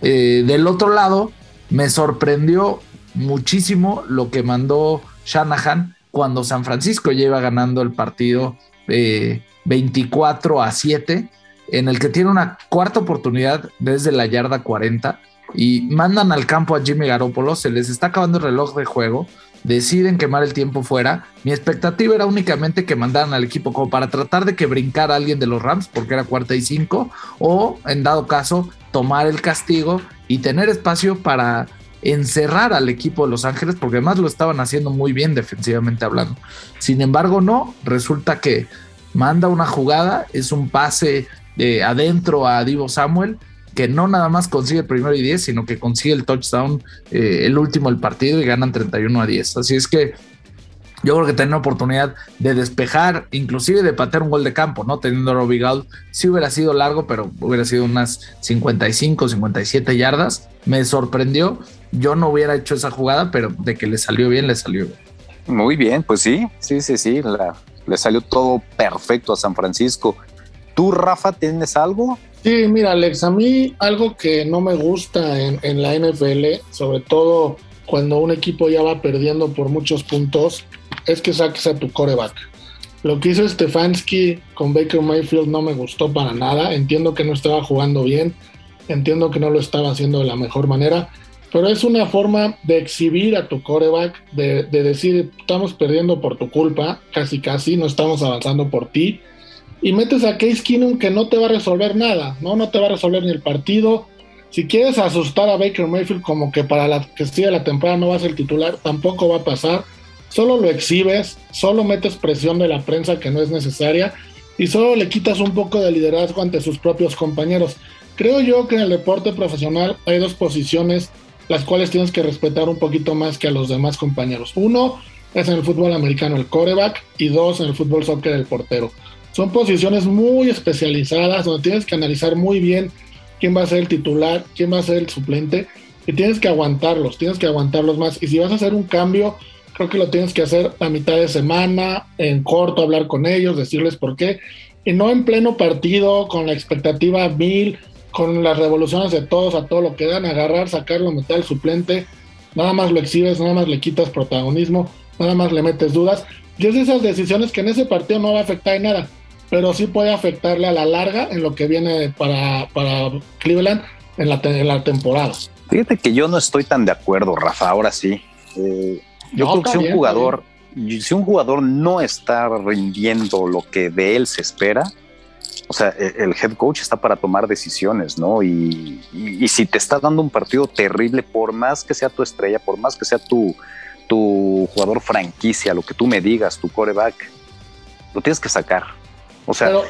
Eh, del otro lado, me sorprendió muchísimo lo que mandó Shanahan cuando San Francisco lleva ganando el partido eh, 24 a 7, en el que tiene una cuarta oportunidad desde la yarda 40 y mandan al campo a Jimmy Garoppolo, se les está acabando el reloj de juego, deciden quemar el tiempo fuera. Mi expectativa era únicamente que mandaran al equipo como para tratar de que brincara alguien de los Rams, porque era cuarta y cinco, o en dado caso, tomar el castigo y tener espacio para encerrar al equipo de Los Ángeles, porque además lo estaban haciendo muy bien defensivamente hablando. Sin embargo, no, resulta que manda una jugada, es un pase de adentro a Divo Samuel, que no nada más consigue el primero y 10, sino que consigue el touchdown, eh, el último del partido y ganan 31 a 10. Así es que yo creo que tener oportunidad de despejar, inclusive de patear un gol de campo, ¿no? Teniendo a Robbie sí hubiera sido largo, pero hubiera sido unas 55, 57 yardas. Me sorprendió. Yo no hubiera hecho esa jugada, pero de que le salió bien, le salió bien. Muy bien, pues sí, sí, sí, sí. La, le salió todo perfecto a San Francisco. ¿Tú, Rafa, tienes algo? Sí, mira, Alex, a mí algo que no me gusta en, la NFL, sobre todo cuando un equipo ya va perdiendo por muchos puntos, es que saques a tu coreback. Lo que hizo Stefanski con Baker Mayfield no me gustó para nada. Entiendo que no estaba jugando bien, entiendo que no lo estaba haciendo de la mejor manera, pero es una forma de exhibir a tu coreback, de, de decir, estamos perdiendo por tu culpa, casi casi, no estamos avanzando por ti. Y metes a Case Keenum que no te va a resolver nada, ¿no? No te va a resolver ni el partido. Si quieres asustar a Baker Mayfield como que para la que siga la temporada no va a ser titular, tampoco va a pasar solo lo exhibes, solo metes presión de la prensa que no es necesaria y solo le quitas un poco de liderazgo ante sus propios compañeros. Creo yo que en el deporte profesional hay dos posiciones las cuales tienes que respetar un poquito más que a los demás compañeros. Uno es en el fútbol americano el coreback y dos en el fútbol soccer el portero. Son posiciones muy especializadas donde tienes que analizar muy bien quién va a ser el titular, quién va a ser el suplente y tienes que aguantarlos, tienes que aguantarlos más. Y si vas a hacer un cambio, creo que lo tienes que hacer a mitad de semana, en corto, hablar con ellos, decirles por qué, y no en pleno partido, con la expectativa mil, con las revoluciones de todos, a todo lo que dan, agarrar, sacarlo, meter al suplente, nada más lo exhibes, nada más le quitas protagonismo, nada más le metes dudas, y es de esas decisiones que en ese partido no va a afectar en nada, pero sí puede afectarle a la larga en lo que viene para, para Cleveland en la, en la temporada. Fíjate que yo no estoy tan de acuerdo, Rafa, ahora sí. Eh, yo creo que si un jugador, si un jugador no está rindiendo lo que de él se espera, sea, e, el head coach está para tomar decisiones, ¿no? Y, y, si te está dando un partido terrible, por más que sea tu estrella, por más que sea tu, tu jugador franquicia, lo que tú me digas, tu coreback, lo tienes que sacar. O sea, pero,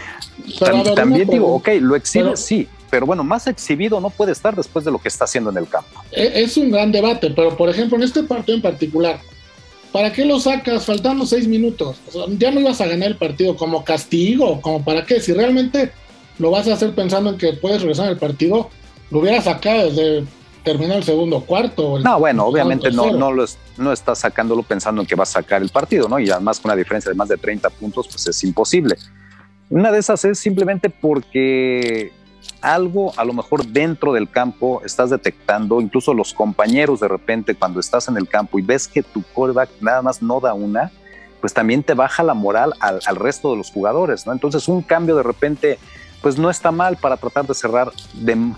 pero tam, ver, también digo, ok, lo exhibes, sí, pero bueno, más exhibido no puede estar después de lo que está haciendo en el campo. E, es un gran debate, pero por ejemplo, en este partido en particular, ¿para qué lo sacas faltando seis minutos? O sea, ya no ibas a ganar el partido como castigo, como para qué. Si realmente lo vas a hacer pensando en que puedes regresar al partido, lo hubieras sacado desde terminar el segundo cuarto. El no, bueno, obviamente no, no, lo es, no estás sacándolo pensando en que vas a sacar el partido, ¿no? Y además con una diferencia de más de 30 puntos, pues es imposible. Una de esas es simplemente porque algo a lo mejor dentro del campo estás detectando, incluso los compañeros de repente cuando estás en el campo y ves que tu quarterback nada más no da una, pues también te baja la moral al, al, resto de los jugadores, ¿no? Entonces un cambio de repente, pues no está mal para tratar de cerrar de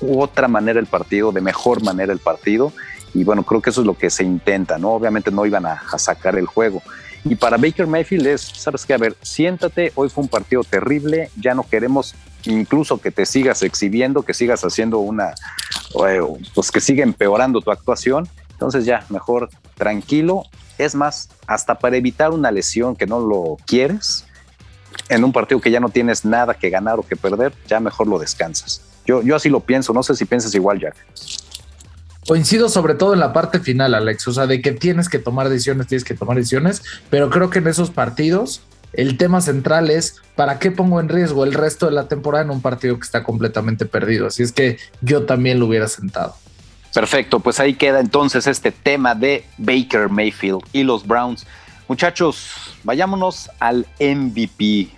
otra manera el partido, de mejor manera el partido. Y bueno, creo que eso es lo que se intenta, ¿no? Obviamente no iban a, a sacar el juego. Y para Baker Mayfield es, sabes qué, a ver, siéntate, hoy fue un partido terrible, ya no queremos incluso que te sigas exhibiendo, que sigas haciendo una, pues que siga empeorando tu actuación. Entonces ya, mejor tranquilo. Es más, hasta para evitar una lesión que no lo quieres, en un partido que ya no tienes nada que ganar o que perder, ya mejor lo descansas. Yo, yo así lo pienso, no sé si piensas igual, Jack. Coincido sobre todo en la parte final, Alex, o sea, de que tienes que tomar decisiones, tienes que tomar decisiones, pero creo que en esos partidos el tema central es para qué pongo en riesgo el resto de la temporada en un partido que está completamente perdido. Así es que yo también lo hubiera sentado. Perfecto, pues ahí queda entonces este tema de Baker Mayfield y los Browns. Muchachos, vayámonos al MVP.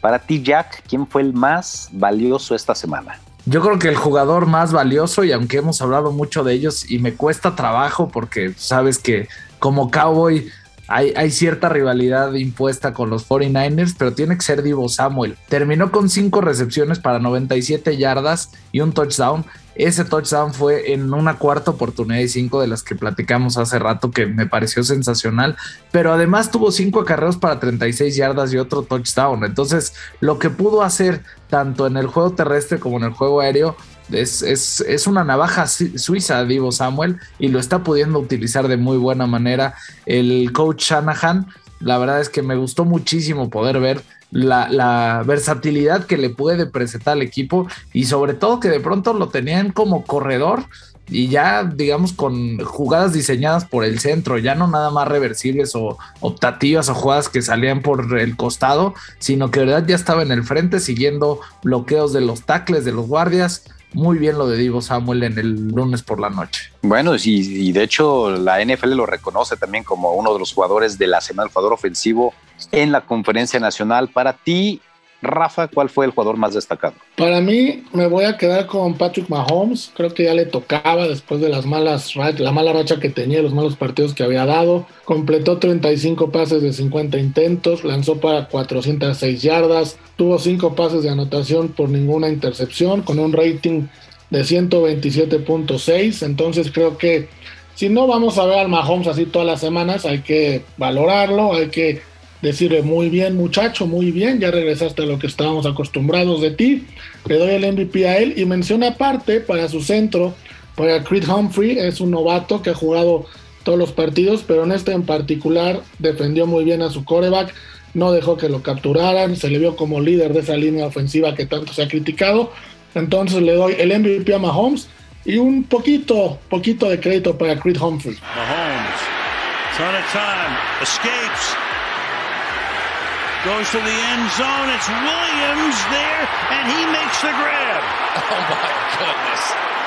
Para ti, Jack, ¿quién fue el más valioso esta semana? Yo creo que el jugador más valioso, y aunque hemos hablado mucho de ellos y me cuesta trabajo porque sabes que como cowboy hay, cierta rivalidad impuesta con los 49ers, pero tiene que ser Divo Samuel. Terminó con cinco recepciones para 97 yardas y un touchdown. Ese touchdown fue en una cuarta oportunidad y cinco de las que platicamos hace rato que me pareció sensacional, pero además tuvo cinco acarreos para 36 yardas y otro touchdown. Entonces, lo que pudo hacer tanto en el juego terrestre como en el juego aéreo es, es, es, una navaja suiza, Divo Samuel, y lo está pudiendo utilizar de muy buena manera. El coach Shanahan, la verdad es que me gustó muchísimo poder ver la, la, versatilidad que le puede presentar al equipo y sobre todo que de pronto lo tenían como corredor y ya digamos con jugadas diseñadas por el centro, ya no nada más reversibles o optativas o jugadas que salían por el costado, sino que de verdad ya estaba en el frente siguiendo bloqueos de los tackles, de los guardias muy bien lo de Divo Samuel en el lunes por la noche. Bueno, y, de hecho la NFL lo reconoce también como uno de los jugadores de la semana, el jugador ofensivo en la conferencia nacional. Para ti, Rafa, ¿cuál fue el jugador más destacado? Para mí, me voy a quedar con Patrick Mahomes. Creo que ya le tocaba después de las malas, la mala racha que tenía, los malos partidos que había dado. Completó 35 pases de 50 intentos, lanzó para 406 yardas, tuvo 5 pases de anotación por ninguna intercepción, con un rating de 127.6. Entonces, creo que si no vamos a ver al Mahomes así todas las semanas, hay que valorarlo, hay que decirle muy bien muchacho, muy bien, ya regresaste a lo que estábamos acostumbrados de ti, le doy el MVP a él y menciona aparte para su centro, para Creed Humphrey, es un novato que ha jugado todos los partidos, pero en este en particular defendió muy bien a su coreback, no dejó que lo capturaran, se le vio como líder de esa línea ofensiva que tanto se ha criticado, entonces le doy el MVP a Mahomes y un poquito, poquito de crédito para Creed Humphrey. Mahomes, time, escapes. Goes to the end zone. It's Williams there, and he makes the grab. Oh my goodness.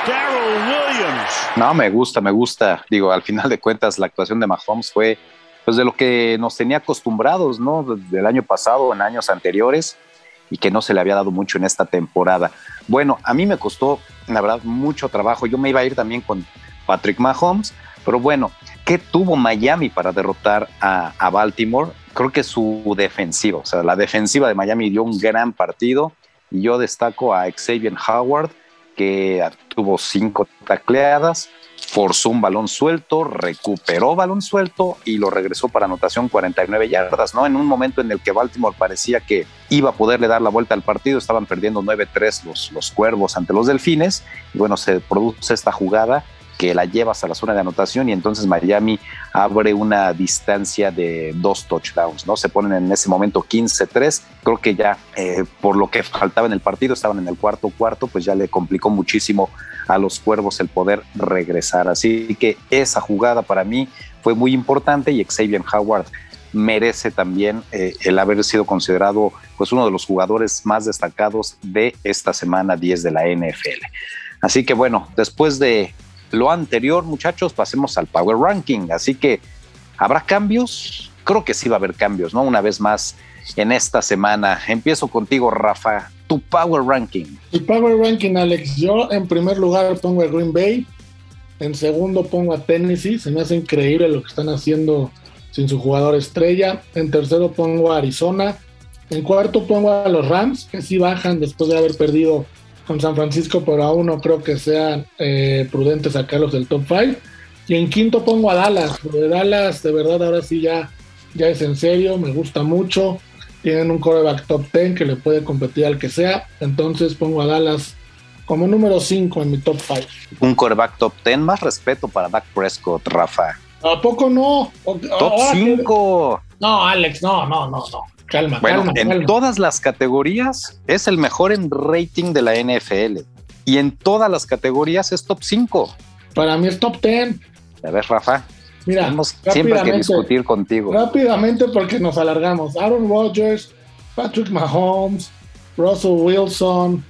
Daryl Williams. No, me gusta, me gusta. Digo, al final de cuentas, la actuación de Mahomes fue pues de lo que nos tenía acostumbrados, ¿no? Del año pasado, en años anteriores, y que no se le había dado mucho en esta temporada. Bueno, a mí me costó, la verdad, mucho trabajo. Yo me iba a ir también con Patrick Mahomes, pero bueno, ¿qué tuvo Miami para derrotar a, a Baltimore? Creo que su defensiva, o sea, la defensiva de Miami dio un gran partido y yo destaco a Xavier Howard que tuvo cinco tacleadas, forzó un balón suelto, recuperó balón suelto y lo regresó para anotación 49 yardas, ¿no? En un momento en el que Baltimore parecía que iba a poderle dar la vuelta al partido, estaban perdiendo 9-3 los, los cuervos ante los delfines y bueno, se produce esta jugada que la llevas a la zona de anotación y entonces Miami abre una distancia de dos touchdowns, ¿no? Se ponen en ese momento 15-3, creo que ya eh, por lo que faltaba en el partido, estaban en el cuarto cuarto, pues ya le complicó muchísimo a los cuervos el poder regresar, así que esa jugada para mí fue muy importante y Xavier Howard merece también eh, el haber sido considerado pues uno de los jugadores más destacados de esta semana 10 de la NFL. Así que bueno, después de lo anterior, muchachos, pasemos al Power Ranking. Así que, ¿habrá cambios? Creo que sí va a haber cambios, ¿no? Una vez más en esta semana. Empiezo contigo, Rafa. Tu Power Ranking. Mi Power Ranking, Alex. Yo en primer lugar pongo a Green Bay. En segundo pongo a Tennessee. Se me hace increíble lo que están haciendo sin su jugador estrella. En tercero pongo a Arizona. En cuarto pongo a los Rams, que sí bajan después de haber perdido con San Francisco, pero aún no creo que sean eh, prudentes sacarlos del top 5. Y en quinto pongo a Dallas. de Dallas, de verdad, ahora sí ya, ya es en serio, me gusta mucho. Tienen un coreback top 10 que le puede competir al que sea. Entonces pongo a Dallas como número 5 en mi top 5. Un coreback top 10, más respeto para Dak Prescott, Rafa. ¿A poco no? Top 5. No, Alex, no, no, no, no. Calma, bueno, en todas las categorías es el mejor en rating de la NFL. Y en todas las categorías es top 5. Para mí es top 10. A ver, Rafa. Mira, tenemos siempre que discutir contigo. Rápidamente porque nos alargamos. Aaron Rodgers, Patrick Mahomes, Russell Wilson,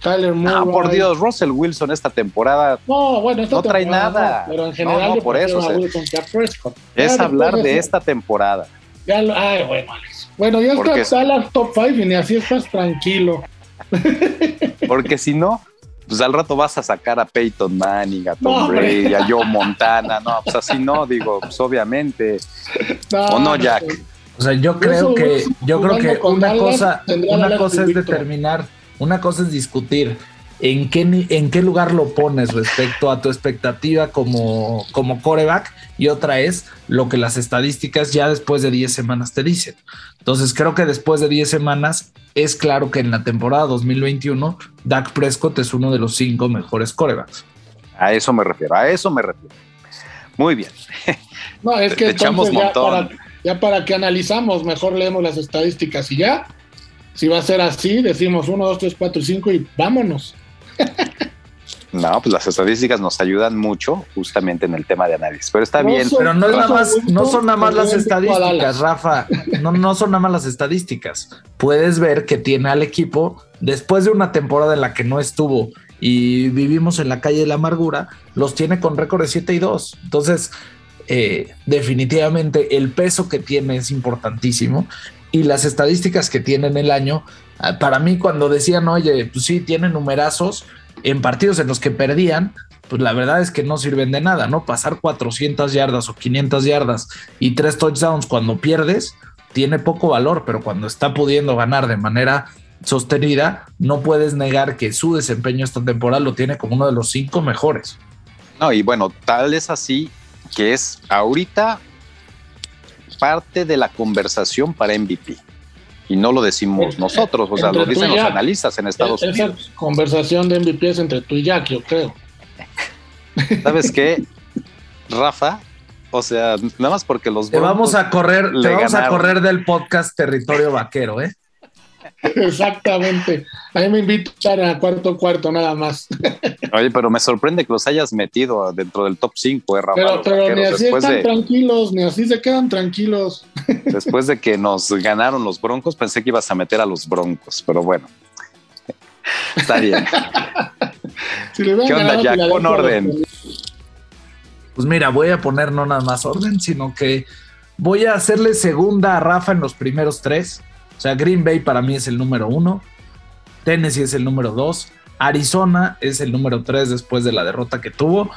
Tyler Moore. Ah, por Dios, Russell Wilson esta temporada no, bueno, no trae nada. pero en general no, por eso. es hablar de esta temporada. Ya ay, bueno. Bueno, ya está, la top 5 y ni así estás tranquilo. [laughs] Porque si no, pues al rato vas a sacar a Peyton Manning, a Tom Brady, a Joe Montana, no, pues así no, digo, pues obviamente. ¿O no, Jack? O sea, yo creo que, yo creo que una cosa, una cosa es determinar, una cosa es discutir en qué, en qué lugar lo pones respecto a tu expectativa como, como coreback y otra es lo que las estadísticas ya después de 10 semanas te dicen. Entonces creo que después de 10 semanas es claro que en la temporada 2021 Dak Prescott es uno de los cinco mejores corebacks. A eso me refiero, a eso me refiero. Muy bien. [laughs] No, es que echamos ya para, ya para que analizamos, mejor leemos las estadísticas y ya. Si va a ser así, decimos 1, 2, 3, 4, 5 y vámonos. [laughs] No, pues las estadísticas nos ayudan mucho justamente en el tema de análisis, pero está bien. Pero no, es nada más, no son nada más las estadísticas, Rafa. [laughs] No, no son nada más las estadísticas. Puedes ver que tiene al equipo después de una temporada en la que no estuvo y vivimos en la calle de la amargura, los tiene con récord de 7 y 2. Entonces, eh, definitivamente el peso que tiene es importantísimo y las estadísticas que tienen el año, para mí cuando decían, oye, pues sí, tienen numerazos en partidos en los que perdían, pues la verdad es que no sirven de nada, ¿no? Pasar 400 yardas o 500 yardas y tres touchdowns cuando pierdes tiene poco valor, pero cuando está pudiendo ganar de manera sostenida, no puedes negar que su desempeño esta temporada lo tiene como uno de los cinco mejores. No, y bueno, tal es así que es ahorita parte de la conversación para MVP. Y no lo decimos nosotros, o sea, lo dicen los analistas en Estados Unidos. Esa conversación de MVP es entre tú y Jack, yo creo. [laughs] ¿Sabes qué? Rafa, o sea, nada más porque los te vamos a correr, te vamos a correr del podcast Territorio Vaquero, ¿eh? Exactamente. A mí me invito a cuarto cuarto, nada más. [laughs] Oye, pero me sorprende que los hayas metido dentro del top 5, eh, Rafa. Pero, ni así están tranquilos, ni así se quedan tranquilos. [laughs] Después de que nos ganaron los Broncos, pensé que ibas a meter a los Broncos, pero bueno. Está bien. [laughs] ¿Qué onda, Jack? Con orden. Pues mira, voy a poner no nada más orden, sino que voy a hacerle segunda a Rafa en los primeros tres. O sea, Green Bay para mí es el número uno, Tennessee es el número dos, Arizona es el número tres después de la derrota que tuvo.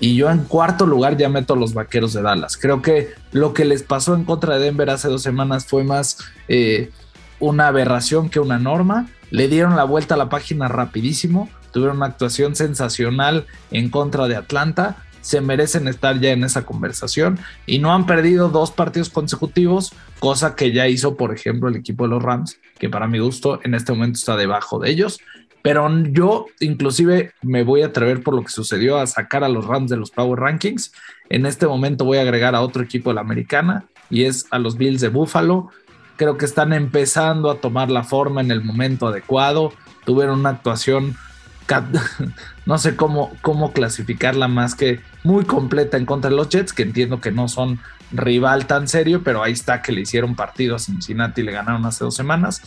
Y yo en cuarto lugar ya meto a los vaqueros de Dallas. Creo que lo que les pasó en contra de Denver hace dos semanas fue más eh, una aberración que una norma. Le dieron la vuelta a la página rapidísimo. Tuvieron una actuación sensacional en contra de Atlanta se merecen estar ya en esa conversación y no han perdido dos partidos consecutivos, cosa que ya hizo, por ejemplo, el equipo de los Rams, que para mi gusto en este momento está debajo de ellos. Pero yo inclusive me voy a atrever por lo que sucedió a sacar a los Rams de los Power Rankings. En este momento voy a agregar a otro equipo de la americana y es a los Bills de Buffalo. Creo que están empezando a tomar la forma en el momento adecuado. Tuvieron una actuación [laughs] no sé cómo, cómo clasificarla más que muy completa en contra de los Jets, que entiendo que no son rival tan serio, pero ahí está que le hicieron partido a Cincinnati y le ganaron hace dos semanas.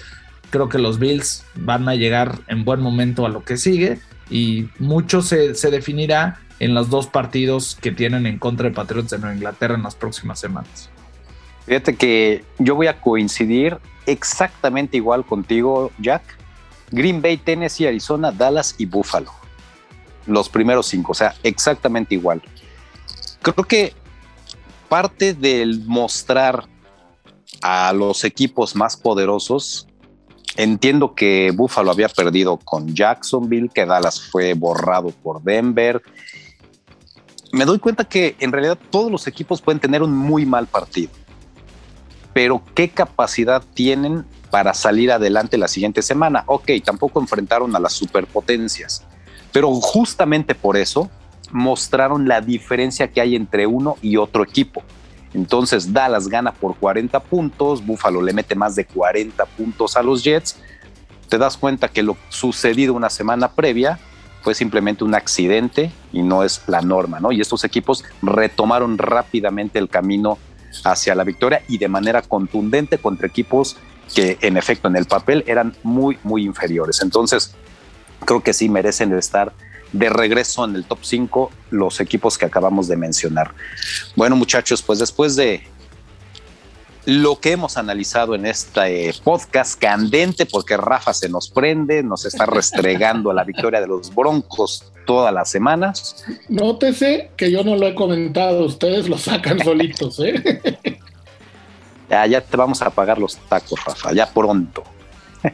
Creo que los Bills van a llegar en buen momento a lo que sigue y mucho se, se definirá en los dos partidos que tienen en contra de Patriots de Nueva Inglaterra en las próximas semanas. Fíjate que yo voy a coincidir exactamente igual contigo, Jack Green Bay, Tennessee, Arizona, Dallas y Buffalo. Los primeros cinco, o sea, exactamente igual. Creo que parte del mostrar a los equipos más poderosos, entiendo que Buffalo había perdido con Jacksonville, que Dallas fue borrado por Denver. Me doy cuenta que en realidad todos los equipos pueden tener un muy mal partido, pero qué capacidad tienen para salir adelante la siguiente semana. Ok, tampoco enfrentaron a las superpotencias, pero justamente por eso mostraron la diferencia que hay entre uno y otro equipo. Entonces Dallas gana por 40 puntos, Buffalo le mete más de 40 puntos a los Jets. Te das cuenta que lo sucedido una semana previa fue simplemente un accidente y no es la norma, ¿no? Y estos equipos retomaron rápidamente el camino hacia la victoria y de manera contundente contra equipos que en efecto en el papel eran muy, muy inferiores. Entonces, creo que sí merecen estar de regreso en el top 5 los equipos que acabamos de mencionar. Bueno, muchachos, pues después de lo que hemos analizado en este podcast candente, porque Rafa se nos prende, nos está restregando la victoria de los Broncos todas las semanas. Nótese que yo no lo he comentado, ustedes lo sacan solitos, ¿eh? [laughs] Ya, te vamos a pagar los tacos, Rafa, ya pronto.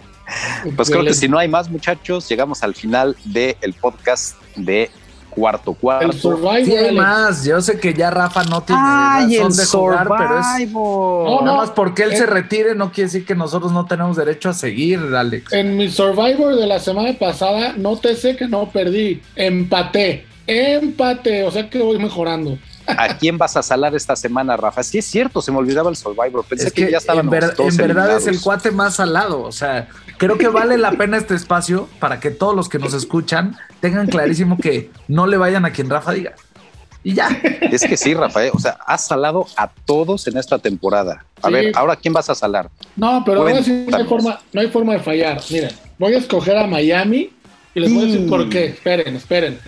[laughs] pues creo que si no hay más, muchachos, llegamos al final del podcast de cuarto cuarto. El Survivor. más, yo sé que ya Rafa no tiene razón de jugar, pero es. No, nada más porque él se retire, no quiere decir que nosotros no tenemos derecho a seguir, Alex. En mi Survivor de la semana pasada, nótese que no perdí, empaté. Empate, o sea que voy mejorando. ¿A quién vas a salar esta semana, Rafa? Sí, es cierto, se me olvidaba el Survivor. Pensé que, ya estaban En, en verdad es el cuate más salado. O sea, creo que vale la pena este espacio para que todos los que nos escuchan tengan clarísimo que no le vayan a quien Rafa diga. Y ya. Es que sí, Rafael. O sea, has salado a todos en esta temporada. A ver, ahora ¿quién vas a salar? No, pero no hay, forma, no hay forma de fallar. Miren, voy a escoger a Miami y les voy a decir por qué. Esperen, esperen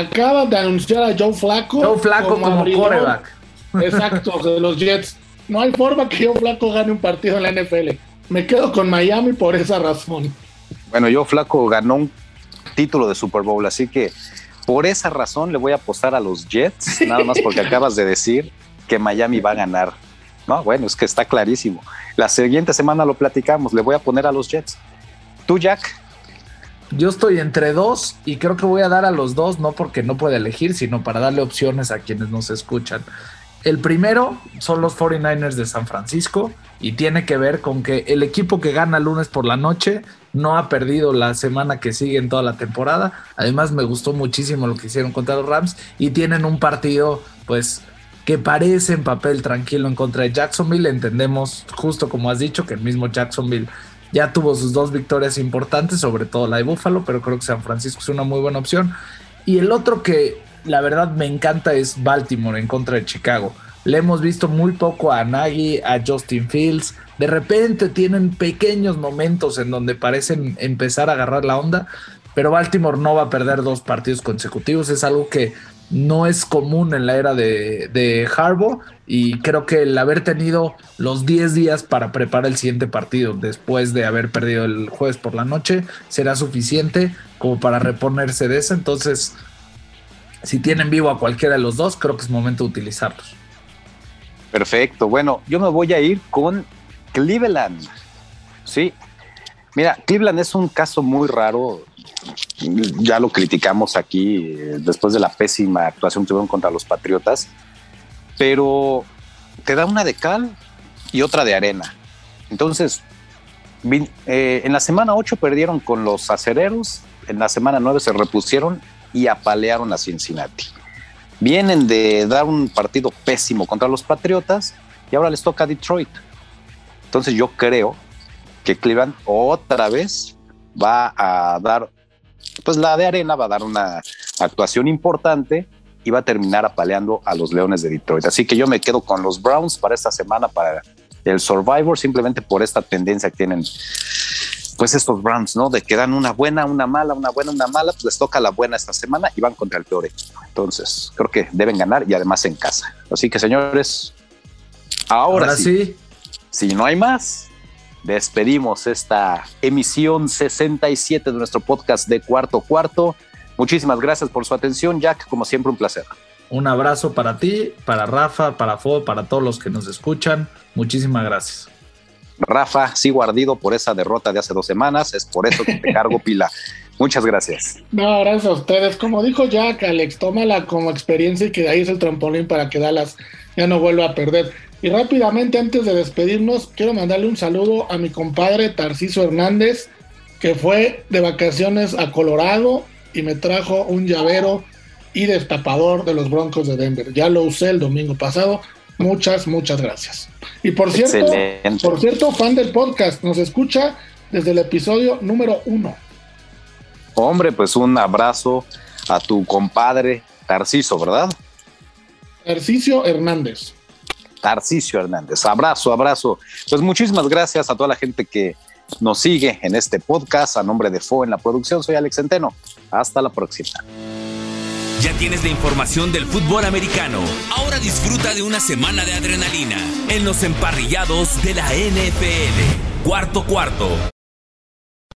acaban de anunciar a Joe Flaco. Joe Flaco como, coreback. Exacto, de los Jets. No hay forma que yo flaco gane un partido en la NFL. Me quedo con Miami por esa razón. Bueno, yo flaco ganó un título de Super Bowl, así que por esa razón le voy a apostar a los Jets, [laughs] nada más porque acabas de decir que Miami va a ganar. No, bueno, es que está clarísimo. La siguiente semana lo platicamos, le voy a poner a los Jets. ¿Tú, Jack? Yo estoy entre dos y creo que voy a dar a los dos, no porque no pueda elegir, sino para darle opciones a quienes nos escuchan. El primero son los 49ers de San Francisco y tiene que ver con que el equipo que gana lunes por la noche no ha perdido la semana que sigue en toda la temporada. Además me gustó muchísimo lo que hicieron contra los Rams y tienen un partido pues que parece en papel tranquilo en contra de Jacksonville. Entendemos, justo como has dicho, que el mismo Jacksonville ya tuvo sus dos victorias importantes, sobre todo la de Buffalo, pero creo que San Francisco es una muy buena opción. Y el otro que la verdad me encanta es Baltimore en contra de Chicago. Le hemos visto muy poco a Nagy, a Justin Fields. De repente tienen pequeños momentos en donde parecen empezar a agarrar la onda, pero Baltimore no va a perder dos partidos consecutivos. Es algo que no es común en la era de, de Harbaugh y creo que el haber tenido los 10 días para preparar el siguiente partido después de haber perdido el jueves por la noche será suficiente como para reponerse de eso. Entonces, si tienen vivo a cualquiera de los dos, creo que es momento de utilizarlos. Perfecto. Bueno, yo me voy a ir con Cleveland. Sí. Mira, Cleveland es un caso muy raro ya lo criticamos aquí eh, después de la pésima actuación que tuvieron contra los Patriotas, pero te da una de cal y otra de arena. Entonces, eh, en la semana 8 perdieron con los acereros, en la semana 9 se repusieron y apalearon a Cincinnati. Vienen de dar un partido pésimo contra los Patriotas y ahora les toca a Detroit. Entonces yo creo que Cleveland otra vez va a dar pues la de Arena va a dar una actuación importante y va a terminar apaleando a los Leones de Detroit. Así que yo me quedo con los Browns para esta semana, para el Survivor, simplemente por esta tendencia que tienen pues estos Browns, ¿no? De que dan una buena, una mala, una buena, una mala, pues les toca la buena esta semana y van contra el peor equipo. Entonces, creo que deben ganar y además en casa. Así que, señores, ahora, sí, si no hay más, despedimos esta emisión 67 de nuestro podcast de Cuarto Cuarto. Muchísimas gracias por su atención, Jack. Como siempre, un placer. Un abrazo para ti, para Rafa, para Fo, para todos los que nos escuchan. Muchísimas gracias. Rafa, sigo ardido por esa derrota de hace dos semanas. Es por eso que te cargo [laughs] pila. Muchas gracias. No, gracias a ustedes. Como dijo Jack, Alex, tómala como experiencia y que de ahí es el trampolín para que Dallas ya no vuelva a perder. Y rápidamente, antes de despedirnos, quiero mandarle un saludo a mi compadre Tarciso Hernández, que fue de vacaciones a Colorado y me trajo un llavero y destapador de los Broncos de Denver. Ya lo usé el domingo pasado. Muchas, muchas gracias. Y por cierto, por cierto, fan del podcast, nos escucha desde el episodio número uno. Hombre, pues un abrazo a tu compadre Tarciso, ¿verdad? Tarciso Hernández. Tarcisio Hernández. Abrazo, abrazo. Pues muchísimas gracias a toda la gente que nos sigue en este podcast. A nombre de FO en la producción, soy Alex Centeno. Hasta la próxima. Ya tienes la información del fútbol americano. Ahora disfruta de una semana de adrenalina en los emparrillados de la NFL. Cuarto cuarto.